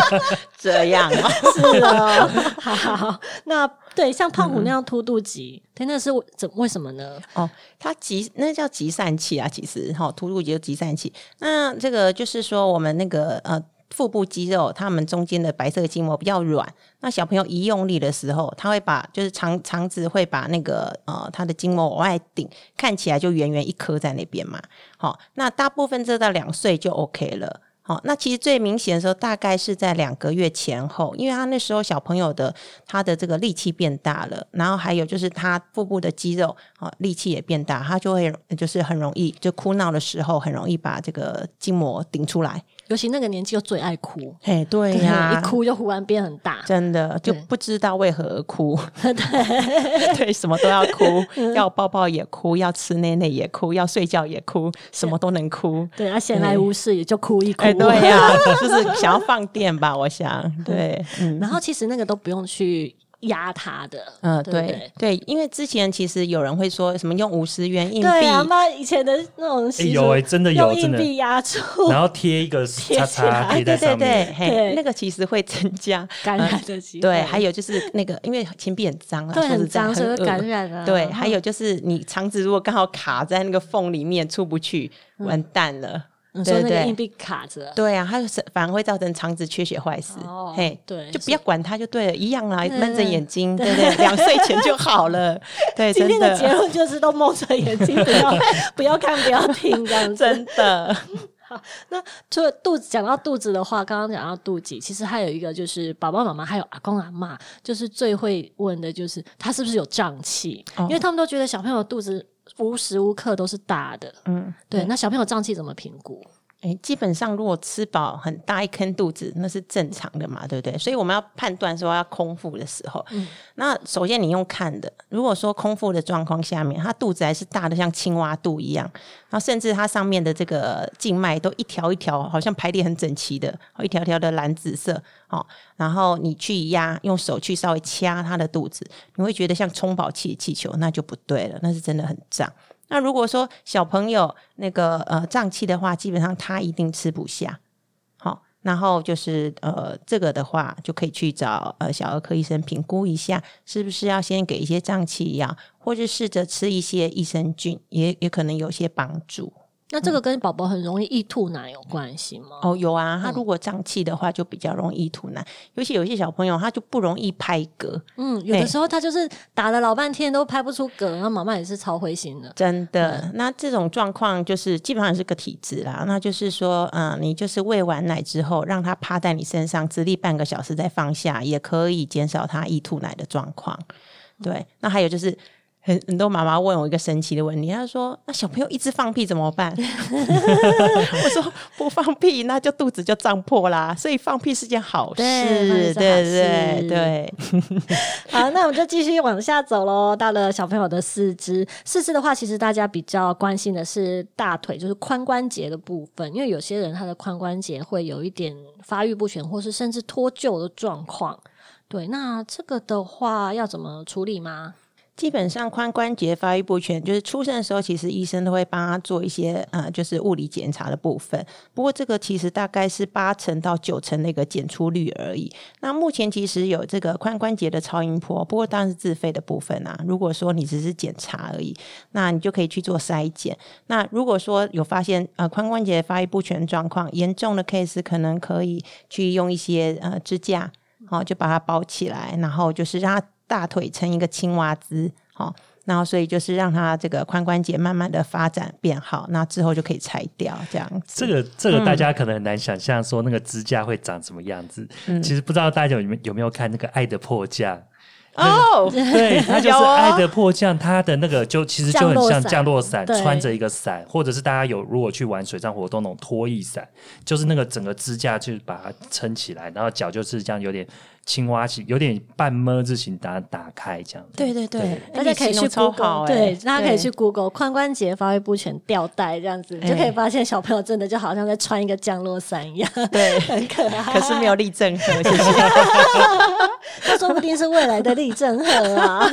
(laughs) 这样啊。是哦，好好好，那对，像胖虎那样凸肚脐，对，那是为怎为什么呢？哦，它集那叫集散器啊，其实哈，凸肚脐就集散器。那这个就是说，我们那个呃腹部肌肉，它们中间的白色筋膜比较软。那小朋友一用力的时候，他会把就是肠肠子会把那个呃它的筋膜往外顶，看起来就圆圆一颗在那边嘛。好，那大部分这到两岁就 OK 了。好，那其实最明显的时候大概是在两个月前后，因为他那时候小朋友的他的这个力气变大了，然后还有就是他腹部的肌肉啊力气也变大，他就会就是很容易就哭闹的时候很容易把这个筋膜顶出来。尤其那个年纪又最爱哭，哎，对呀，一哭就忽然变很大，真的就不知道为何而哭。(laughs) 对 (laughs) 对，什么都要哭，(laughs) 要抱抱也哭，要吃奶奶也哭，要睡觉也哭，什么都能哭。对啊，闲来无事也就哭一哭。对呀，就是想要放电吧，我想。对，然后其实那个都不用去。压他的，嗯，对对，因为之前其实有人会说什么用五十元硬币，对啊，妈以前的那种有哎，真的有硬币压住，(laughs) 然后贴一个 (laughs) 叉叉贴在上面，嘿，那个其实会增加感染的机会。对，还有就是那个，因为钱币很脏啊，很脏，所以感染啊。对，还有就是你肠子如果刚好卡在那个缝里面出不去，完蛋了。说那个硬币卡着，对啊，它是反而会造成肠子缺血坏死。哦，嘿，对，就不要管它就对了，一样啦，蒙着眼睛，对不对？两岁前就好了。(laughs) 对，今天的结论就是都蒙着眼睛，不要 (laughs) 不要看，不要听，这样真的。(laughs) 好，那除了肚子，讲到肚子的话，刚刚讲到肚脐，其实还有一个就是爸爸妈妈还有阿公阿妈，就是最会问的就是他是不是有胀气，因为他们都觉得小朋友肚子。无时无刻都是大的，嗯，对。那小朋友胀气怎么评估？哎，基本上如果吃饱很大一坑肚子，那是正常的嘛，对不对？所以我们要判断说要空腹的时候，那首先你用看的，如果说空腹的状况下面，它肚子还是大的像青蛙肚一样，然后甚至它上面的这个静脉都一条一条，好像排列很整齐的，一条条的蓝紫色，好，然后你去压，用手去稍微掐它的肚子，你会觉得像充饱气的气球，那就不对了，那是真的很胀。那如果说小朋友那个呃胀气的话，基本上他一定吃不下，好，然后就是呃这个的话就可以去找呃小儿科医生评估一下，是不是要先给一些胀气药，或者试着吃一些益生菌，也也可能有些帮助。那这个跟宝宝很容易易吐奶有关系吗？哦，有啊，他如果胀气的话，就比较容易吐奶。尤其有些小朋友，他就不容易拍嗝。嗯，有的时候他就是打了老半天都拍不出嗝，然后妈妈也是超灰心的。真的，那这种状况就是基本上是个体质啦。那就是说，嗯，你就是喂完奶之后，让他趴在你身上，直立半个小时再放下，也可以减少他易吐奶的状况。对，那还有就是。很很多妈妈问我一个神奇的问题，她说：“那小朋友一直放屁怎么办？” (laughs) 我说：“不放屁，那就肚子就胀破啦。所以放屁是件好事，对对对。(laughs) 好，那我们就继续往下走喽。到了小朋友的四肢，四肢的话，其实大家比较关心的是大腿，就是髋关节的部分，因为有些人他的髋关节会有一点发育不全，或是甚至脱臼的状况。对，那这个的话要怎么处理吗？基本上髋关节发育不全，就是出生的时候，其实医生都会帮他做一些呃，就是物理检查的部分。不过这个其实大概是八成到九成的一个检出率而已。那目前其实有这个髋关节的超音波，不过当然是自费的部分啊。如果说你只是检查而已，那你就可以去做筛检。那如果说有发现呃髋关节发育不全状况严重的 case，可能可以去用一些呃支架，好就把它包起来，然后就是让它。大腿成一个青蛙姿，好，然后所以就是让它这个髋关节慢慢的发展变好，那之后就可以拆掉这样子。这个这个大家可能很难想象，说那个支架会长什么样子。其实不知道大家有没有没有看那个《爱的迫降》哦，对，它就是《爱的迫降》，它的那个就其实就很像降落伞，穿着一个伞，或者是大家有如果去玩水上活动那种拖曳伞，就是那个整个支架就把它撑起来，然后脚就是这样有点。青蛙型有点半么字形，打打开这样。对对对，大家可以去 Google，对，大家可以去 Google 髋关节发育不全吊带这样子，就可以发现小朋友真的就好像在穿一个降落伞一样，对，(laughs) 很可爱。可是没有立正和，谢谢。(laughs) 那说不定是未来的立正和啊。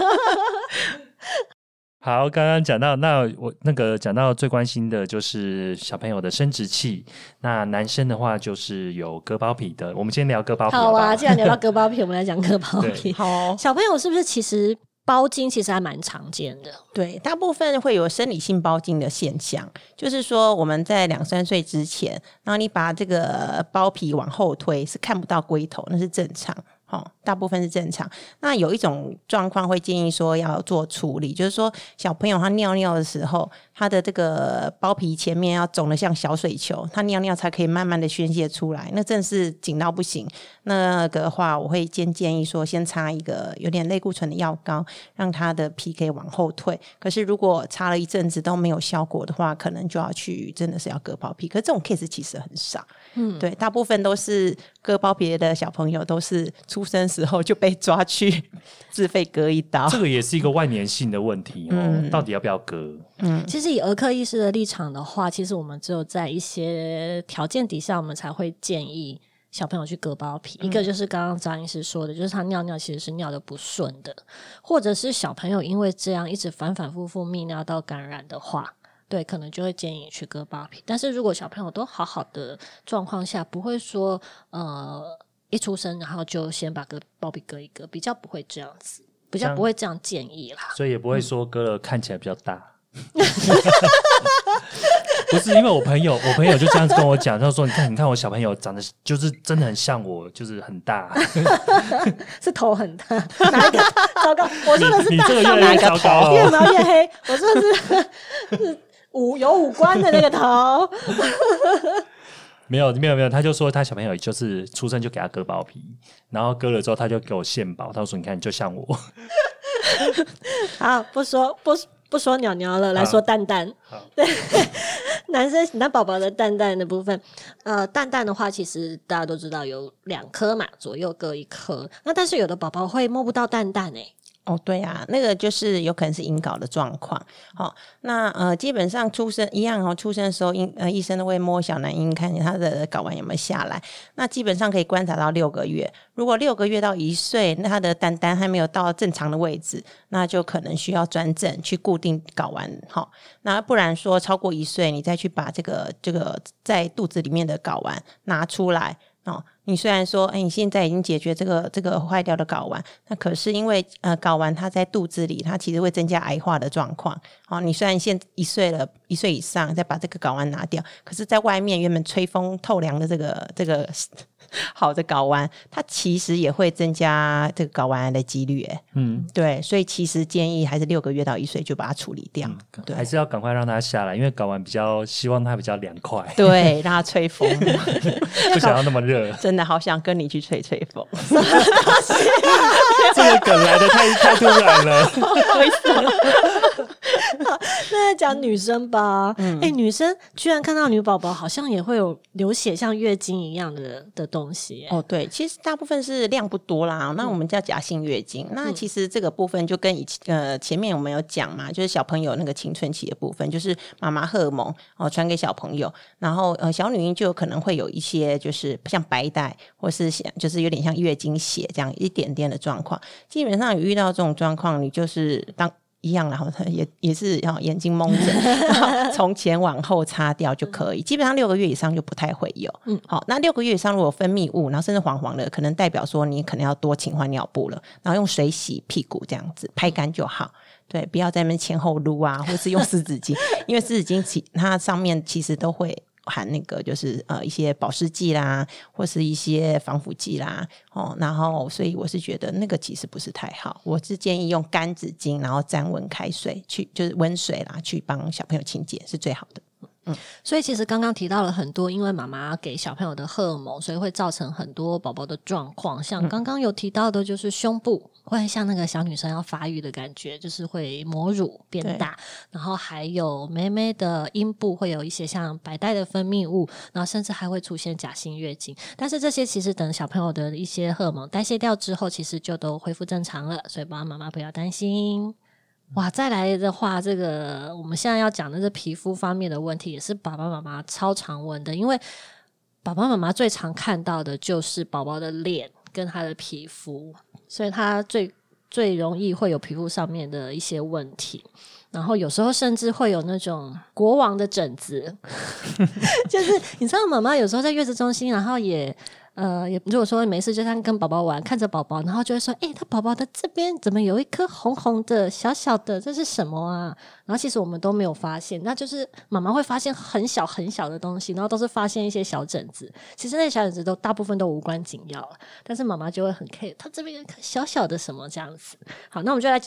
好，刚刚讲到，那我那个讲到最关心的就是小朋友的生殖器。那男生的话就是有割包皮的。我们先聊割包皮好啊，既然聊到割包皮，(laughs) 我们来讲割包皮。好哦、小朋友是不是其实包茎其实还蛮常见的？对，大部分会有生理性包茎的现象，就是说我们在两三岁之前，然后你把这个包皮往后推，是看不到龟头，那是正常。哦，大部分是正常。那有一种状况会建议说要做处理，就是说小朋友他尿尿的时候，他的这个包皮前面要肿的像小水球，他尿尿才可以慢慢的宣泄出来。那真是紧到不行。那个话，我会先建议说，先擦一个有点类固醇的药膏，让他的皮可以往后退。可是如果擦了一阵子都没有效果的话，可能就要去真的是要割包皮。可是这种 case 其实很少，嗯，对，大部分都是割包皮的小朋友都是出生时候就被抓去 (laughs) 自费割一刀。这个也是一个万年性的问题哦，到底要不要割？其实以儿科医师的立场的话，其实我们只有在一些条件底下，我们才会建议小朋友去割包皮。一个就是刚刚张医师说的，就是他尿尿其实是尿的不顺的，或者是小朋友因为这样一直反反复复泌尿道感染的话。对，可能就会建议去割包皮。但是如果小朋友都好好的状况下，不会说呃一出生然后就先把割包皮割一割，比较不会这样子，比较不会这样建议啦。所以也不会说割了看起来比较大。(laughs) 不是因为我朋友，我朋友就这样子跟我讲，他说：“你看，你看我小朋友长得就是真的很像我，就是很大。(laughs) 是头很大，哪一个？(laughs) 糟糕，我说的是大你这个越上哪个来越。描越黑。我说的是是五有五官的那个头。没有，没有，没有。他就说他小朋友就是出生就给他割包皮，然后割了之后他就给我献宝，他说：“你看，你就像我。好，不说不不说鸟鸟了，来说蛋蛋。对，(laughs) 男生男宝宝的蛋蛋的部分，呃，蛋蛋的话，其实大家都知道有两颗嘛，左右各一颗。那但是有的宝宝会摸不到蛋蛋诶、哦，对啊，那个就是有可能是隐睾的状况。好、那呃，基本上出生一样哦，出生的时候，医呃医生都会摸小男婴，看他的睾丸有没有下来。那基本上可以观察到六个月。如果六个月到一岁，那他的蛋蛋还没有到正常的位置，那就可能需要转诊去固定睾丸。好、那不然说超过一岁，你再去把这个这个在肚子里面的睾丸拿出来。哦，你虽然说，哎，你现在已经解决这个这个坏掉的睾丸，那可是因为呃睾丸它在肚子里，它其实会增加癌化的状况。哦，你虽然现一岁了，一岁以上再把这个睾丸拿掉，可是在外面原本吹风透凉的这个这个 (laughs) 好的睾丸，它其实也会增加这个睾丸癌的几率。哎，”嗯，对，所以其实建议还是六个月到一岁就把它处理掉。对还是要赶快让它下来，因为睾丸比较希望它比较凉快，对，让它吹风，(laughs) 不想要那么热。(laughs) 真的好想跟你去吹吹风。这个梗来的太太突然了。(laughs) 那讲女生吧，哎、女生居然看到女宝宝好像也会有流血，像月经一样的的东西、哎哦，对，其实大部分是量不多啦，那我们叫假性月经。那其实这个部分就跟以前呃前面我们有讲嘛，就是小朋友那个青春期的部分，就是妈妈荷尔蒙哦传给小朋友，然后呃小女婴就有可能会有一些就是像白带或是像就是有点像月经血这样一点点的状况。基本上有遇到这种状况，你就是当。一样，然 (laughs) 后也也是要眼睛蒙着，(laughs) 然后从前往后擦掉就可以。基本上六个月以上就不太会有。嗯，好，那六个月以上如果分泌物，然后甚至黄黄的，可能代表说你可能要多勤换尿布了，然后用水洗屁股这样子拍干就好。对，不要在那边前后撸啊，或是用湿纸巾，(laughs) 因为湿纸巾其它上面其实都会。含那个就是呃一些保湿剂啦，或是一些防腐剂啦，哦，然后所以我是觉得那个其实不是太好，我是建议用干纸巾，然后沾温开水去就是温水啦，去帮小朋友清洁是最好的。嗯所以其实刚刚提到了很多，因为妈妈给小朋友的荷尔蒙，所以会造成很多宝宝的状况。像刚刚有提到的，就是胸部会像那个小女生要发育的感觉，就是会母乳变大，然后还有妹妹的阴部会有一些像白带的分泌物，然后甚至还会出现假性月经。但是这些其实等小朋友的一些荷尔蒙代谢掉之后，其实就都恢复正常了，所以爸爸妈妈不要担心。哇，再来的话，这个我们现在要讲的是皮肤方面的问题，也是爸爸妈妈超常问的，因为爸爸妈妈最常看到的就是宝宝的脸跟他的皮肤，所以他最最容易会有皮肤上面的一些问题。然后有时候甚至会有那种国王的疹子，(laughs) 就是你知道，妈妈有时候在月子中心，然后也呃也如果说没事，就像跟宝宝玩，看着宝宝，然后就会说，诶，他宝宝的这边怎么有一颗红红的、小小的，这是什么啊？然后其实我们都没有发现，那就是妈妈会发现很小很小的东西，然后都是发现一些小疹子。其实那些小疹子都大部分都无关紧要，但是妈妈就会很 care，他这边有一颗小小的什么这样子。好，那我们就来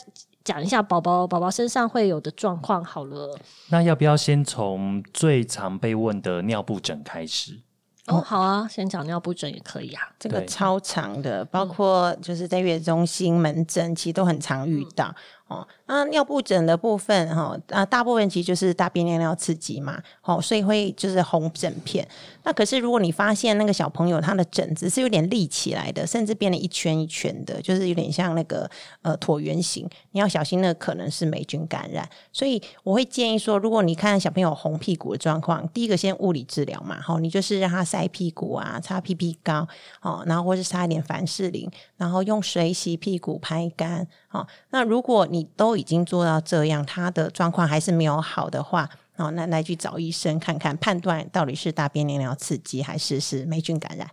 讲一下宝宝宝宝身上会有的状况好了。那要不要先从最常被问的尿布疹开始？哦，好啊，先讲尿布疹也可以啊。对这个超长的，包括就是在月子中心门诊，其实都很常遇到。哦，啊尿布疹的部分哈，啊，大部分其实就是大便尿尿刺激嘛，哦，所以会就是红疹片。那可是如果你发现那个小朋友他的疹子是有点立起来的，甚至变得一圈一圈的，就是有点像那个呃椭圆形，你要小心，那可能是霉菌感染。所以我会建议说，如果你看小朋友红屁股的状况，第一个先物理治疗嘛，好，你就是让他塞屁股啊，擦屁屁膏，哦，然后或是擦一点凡士林，然后用水洗屁股拍干。好，那如果你都已经做到这样，他的状况还是没有好的话，哦，那来去找医生看看，判断到底是大便黏尿刺激还是是霉菌感染。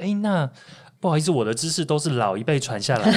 哎、那不好意思，我的知识都是老一辈传下来的，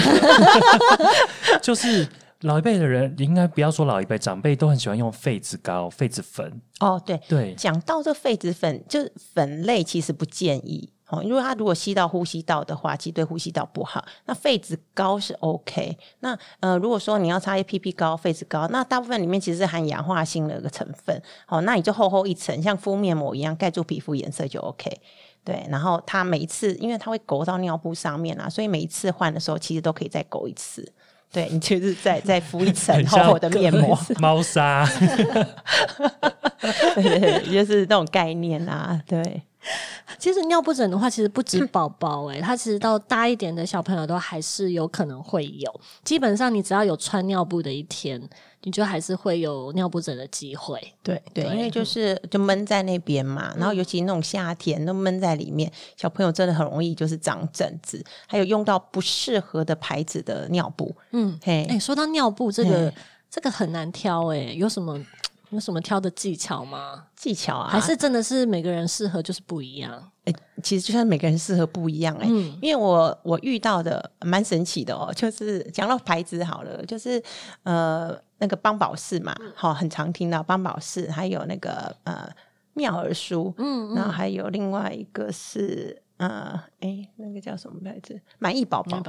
(laughs) 就是老一辈的人，应该不要说老一辈，长辈都很喜欢用痱子膏、痱子粉。哦，对，对，讲到这痱子粉，就是粉类其实不建议。哦，如果它如果吸到呼吸道的话，其实对呼吸道不好。那痱子膏是 OK。那呃，如果说你要擦 APP 膏、痱子膏，那大部分里面其实是含氧化锌的一个成分。哦，那你就厚厚一层，像敷面膜一样盖住皮肤颜色就 OK。对，然后它每一次，因为它会勾到尿布上面啊，所以每一次换的时候，其实都可以再勾一次。对你就是再再敷一层厚厚的面膜，猫砂。对 (laughs) 对对，就是那种概念啊。对，(laughs) 其实尿布疹的话，其实不止宝宝哎，它其实到大一点的小朋友都还是有可能会有。基本上你只要有穿尿布的一天，你就还是会有尿布疹的机会。对对，因为就是就闷在那边嘛，然后尤其那种夏天都闷在里面，小朋友真的很容易就是长疹子，还有用到不适合的牌子的尿布，嗯，嘿，哎、说到尿布这个，这个很难挑哎，有什么有什么挑的技巧吗？技巧啊，还是真的是每个人适合就是不一样？哎其实就像每个人适合不一样哎、嗯因为我我遇到的蛮神奇的哦，就是讲到牌子好了，就是呃那个邦宝适嘛，嗯好、很常听到邦宝适，还有那个呃妙儿舒，嗯然后还有另外一个是呃哎那个叫什么牌子？满意宝宝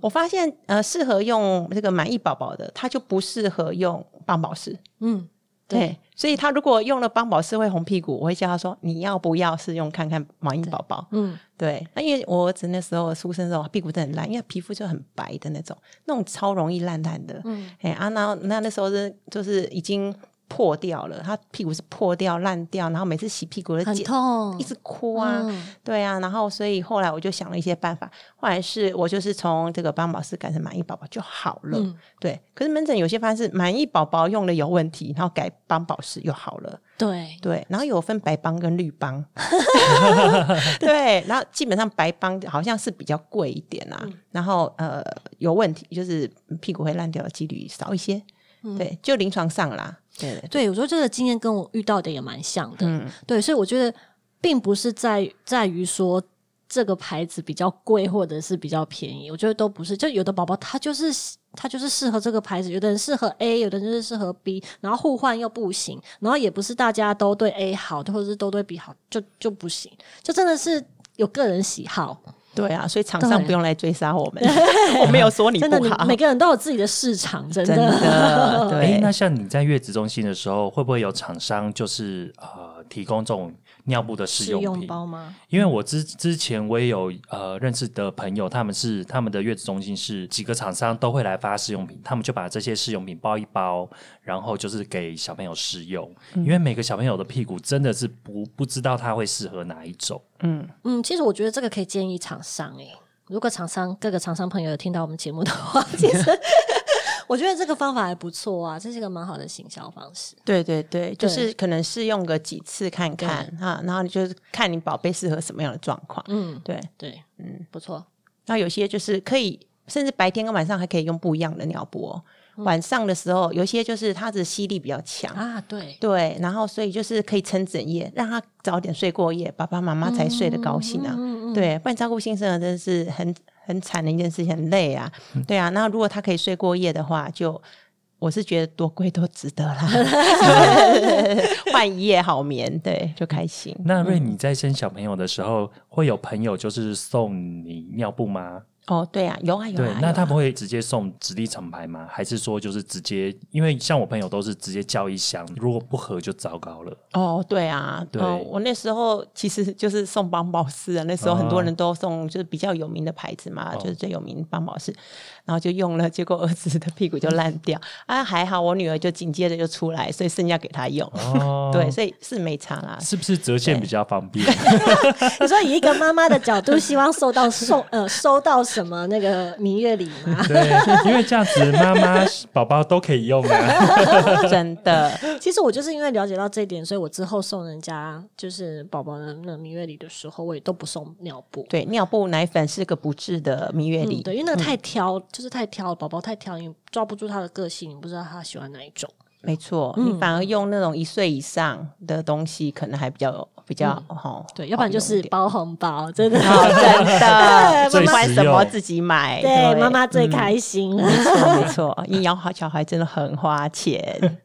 我发现呃适合用这个满意宝宝的，它就不适合用邦宝适。嗯，对，所以他如果用了邦宝适会红屁股，我会叫他说你要不要试用看看毛衣宝宝。嗯，对，那因为我儿子那时候出生的时候屁股真的很烂，因为皮肤就很白的那种，那种超容易烂烂的。嗯，哎啊，然后那那时候是就是已经破掉了，他屁股是破掉烂掉，然后每次洗屁股的很痛，一直哭啊，嗯对啊，然后所以后来我就想了一些办法，后来是我就是从这个帮宝适改成满意宝宝就好了。嗯对，可是门诊有些发现是满意宝宝用的有问题，然后改帮宝适又好了。对，对，然后有分白帮跟绿帮 (laughs) (laughs) 对，然后基本上白帮好像是比较贵一点啊，嗯然后呃有问题就是屁股会烂掉的几率少一些，嗯对，就临床上啦，对我觉得这个经验跟我遇到的也蛮像的。嗯对，所以我觉得并不是在在于说这个牌子比较贵或者是比较便宜，我觉得都不是。就有的宝宝他就是他就是适合这个牌子，有的人适合 A，有的人就是适合 B，然后互换又不行，然后也不是大家都对 A 好，或者是都对 B 好，就就不行，就真的是有个人喜好。对啊，所以厂商不用来追杀我们，(laughs) 我没有说你真的，不好，你每个人都有自己的市场，真真的哎、对。那像你在月子中心的时候，会不会有厂商就是呃提供这种尿布的试试用用品？包吗？因为我之之前我也有呃认识的朋友，他们是他们的月子中心是几个厂商都会来发试用品，他们就把这些试用品包一包，然后就是给小朋友试用。因为每个小朋友的屁股真的是不不知道他会适合哪一种。嗯，嗯，其实我觉得这个可以建议厂商诶、如果厂商各个厂商朋友有听到我们节目的话，(laughs) 其实我觉得这个方法还不错啊，这是一个蛮好的行销方式。对对对，就是可能试用个几次看看啊，然后你就是看你宝贝适合什么样的状况。嗯，对，对，嗯，不错。那有些就是可以，甚至白天跟晚上还可以用不一样的尿布哦。晚上的时候有些就是它的吸力比较强。啊，对，对，然后所以就是可以撑整夜，让他早点睡过夜，爸爸妈妈才睡得高兴啊。嗯嗯对，不然照顾新生儿真的是很很惨的一件事情，很累啊。对啊，那如果他可以睡过夜的话，就我是觉得多贵都值得啦，(laughs) 换一夜好眠，对，就开心。那瑞，你在生小朋友的时候，会有朋友就是送你尿布吗？哦，对啊，有啊有啊。对，那有啊他们会直接送直立厂牌吗？还是说就是直接？因为像我朋友都是直接叫一箱，如果不合就糟糕了。哦，对啊，对哦我那时候其实就是送邦宝适啊，那时候很多人都送就是比较有名的牌子嘛，就是最有名的邦宝适，然后就用了，结果儿子的屁股就烂掉啊，还好我女儿就紧接着就出来，所以剩下给她用。哦，对，，所以是没差啦。是不是折线比较方便？(laughs) 你说以一个妈妈的角度，希望收到送呃收到什么那个蜜月礼吗？(laughs) 对，因为这样子妈妈宝宝都可以用啊。(laughs) 真的，其实我就是因为了解到这一点，所以我之后送人家就是宝宝的那蜜月礼的时候，我也都不送尿布。对，尿布、奶粉是个不治的蜜月嗯，礼。对，因为那个太挑，就是太挑，宝宝太挑，你抓不住他的个性，你不知道他喜欢哪一种。没错，嗯你反而用那种一岁以上的东西，可能还比较比较好。嗯对，要不然就是包红包，真的。哦，(laughs) 真的，(laughs) 最不管实用什么自己买。对，妈妈最开心了。(laughs) 没错没错，你养好小孩真的很花钱。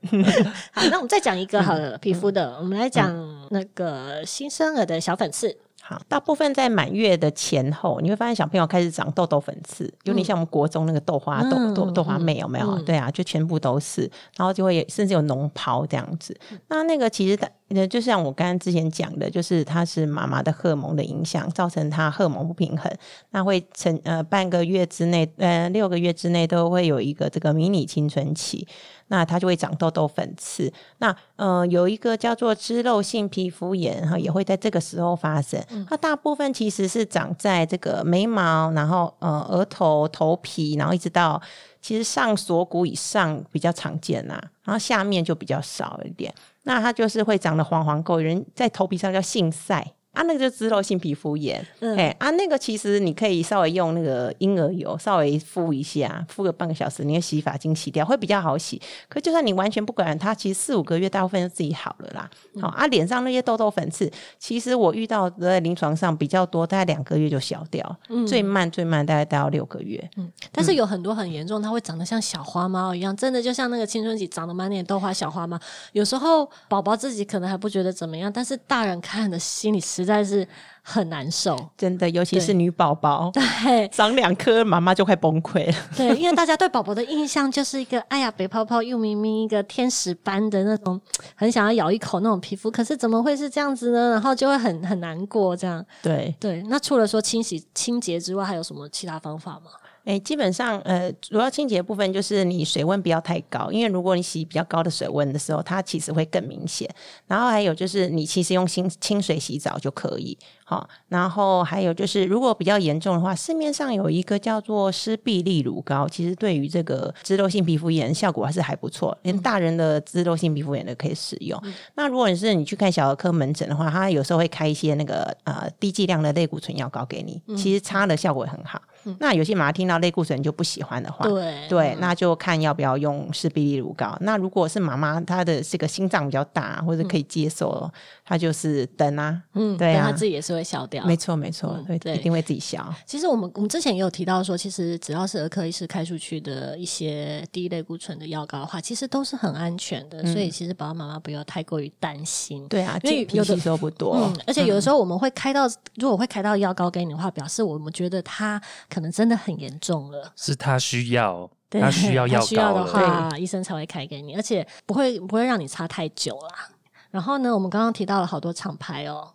好，那我们再讲一个好了，皮肤的，我们来讲那个新生儿的小粉刺。好，大部分在满月的前后，你会发现小朋友开始长痘痘粉刺，有点像我们国中那个豆花豆嗯豆豆花妹有没有？嗯对啊，就全部都是，然后就会甚至有脓疱这样子。那那个其实它呃，就像我刚刚之前讲的，就是它是妈妈的荷尔蒙的影响，造成她荷尔蒙不平衡，那会成呃半个月之内，呃六个月之内都会有一个这个迷你青春期。那它就会长痘痘、粉刺。那呃，有一个叫做脂漏性皮肤炎，哈，也会在这个时候发生。它大部分其实是长在这个眉毛，然后呃额头、头皮，然后一直到其实上锁骨以上比较常见呐、然后下面就比较少一点。那它就是会长得黄黄垢，人在头皮上叫性晒。啊，那个就是脂漏性皮肤炎，哎、啊，那个其实你可以稍微用那个婴儿油稍微敷一下，敷个半个小时，你的洗发精洗掉会比较好洗。可就算你完全不管它，其实四五个月大部分就自己好了啦。好、啊，脸上那些痘痘粉刺，其实我遇到的在临床上比较多，大概两个月就消掉，最慢最慢大概到六个月。嗯但是有很多很严重，它会长得像小花猫一样，真的就像那个青春期长得满脸痘花小花猫。有时候宝宝自己可能还不觉得怎么样，但是大人看的心里实在是很难受。真的，尤其是女宝宝，(laughs) 对长两颗，妈妈就快崩溃了。对，因为大家对宝宝的印象就是一个哎呀，白泡泡又明明一个天使般的那种，很想要咬一口那种皮肤，可是怎么会是这样子呢？然后就会很很难过这样。对，对，那除了说清洗清洁之外，还有什么其他方法吗？哎、基本上，呃，主要清洁部分就是你水温不要太高，因为如果你洗比较高的水温的时候，它其实会更明显。然后还有就是，你其实用清清水洗澡就可以，好。然后还有就是，如果比较严重的话，市面上有一个叫做湿必利乳膏，其实对于这个脂漏性皮肤炎效果还是还不错，连大人的脂漏性皮肤炎都可以使用。那如果你是你去看小儿科门诊的话，他有时候会开一些那个呃低剂量的类固醇药膏给你，其实擦的效果很好。那有些妈妈听到类固醇就不喜欢的话，对对，那就看要不要用湿比利乳膏。那如果是妈妈她的这个心脏比较大或者可以接受了，她就是等啊，嗯，对啊。她自己也是会消掉。没错没错，会对一定会自己消。其实我们我们之前也有提到说，其实只要是儿科医师开出去的一些低类固醇的药膏的话，其实都是很安全的，所以其实爸爸妈妈不要太过于担心。对啊，因为有的吸收不多，嗯，而且有的时候我们会开到，如果会开到药膏给你的话，表示我们觉得他可能真的很严重了。是他需要，他需要药膏需要的。话，医生才会开给你，而且不会不会让你擦太久啦。然后呢，我们刚刚提到了好多厂牌哦，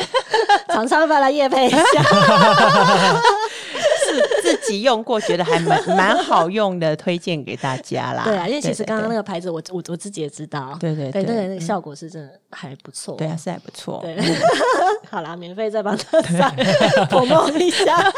(laughs) 厂商要不要来夜配一下？(laughs) 是自己用过，觉得还蛮蛮好用的，推荐给大家啦。对啊，因为其实刚刚那个牌子我，我我自己也知道，对，对对对那个那个效果是真的还不错。对啊，是还不错。对，(laughs) 好啦，免费再帮他上 promo 一下。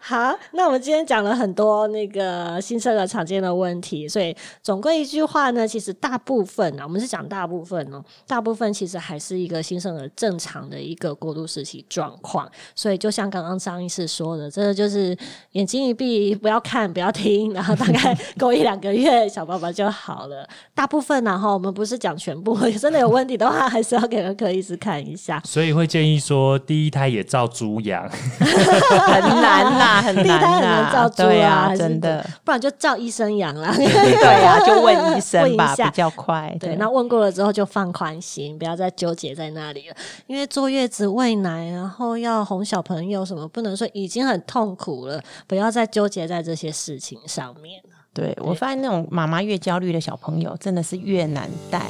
好，那我们今天讲了很多那个新生儿常见的问题，所以总归一句话呢，其实大部分啊，我们是讲大部分哦，大部分其实还是一个新生儿正常的一个过渡时期状况。所以就像刚刚张医师说的，这个就是眼睛一闭，不要看，不要听，然后大概 (laughs) 过一两个月，小宝宝就好了。大部分然后我们不是讲全部，(laughs) 真的有问题的话，还是要给儿科医师看一下。所以会建议说，第一胎也照猪养，(laughs) 很难啦，很第一胎难很难，照猪对啊，啊，真的，不然就照医生养啦。对啊，就问医生吧，比较快。对，那问过了之后就放宽心，不要再纠结在那里了。因为坐月子、喂奶，然后要哄小朋友什么，不能说已经很痛苦了，不要再纠结在这些事情上面了。对我发现那种妈妈越焦虑的小朋友，真的是越难带。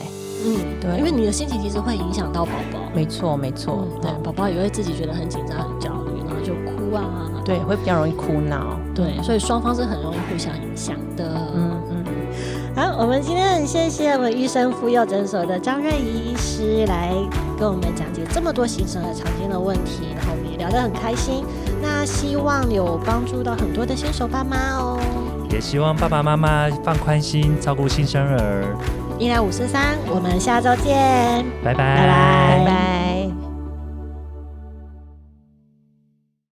嗯，对因为你的心情其实会影响到宝宝。没错，没错，嗯，对，宝宝也会自己觉得很紧张、很焦虑，然后就哭啊。对，会比较容易哭闹。对，所以双方是很容易互相影响的。好，我们今天很谢谢我们育生妇幼诊所的张瑞怡医师来跟我们讲解这么多新生儿常见的问题，然后我们也聊得很开心。那希望有帮助到很多的新手爸妈哦。也希望爸爸妈妈放宽心，照顾新生儿。一来五四三，我们下周见。拜拜，拜拜拜拜。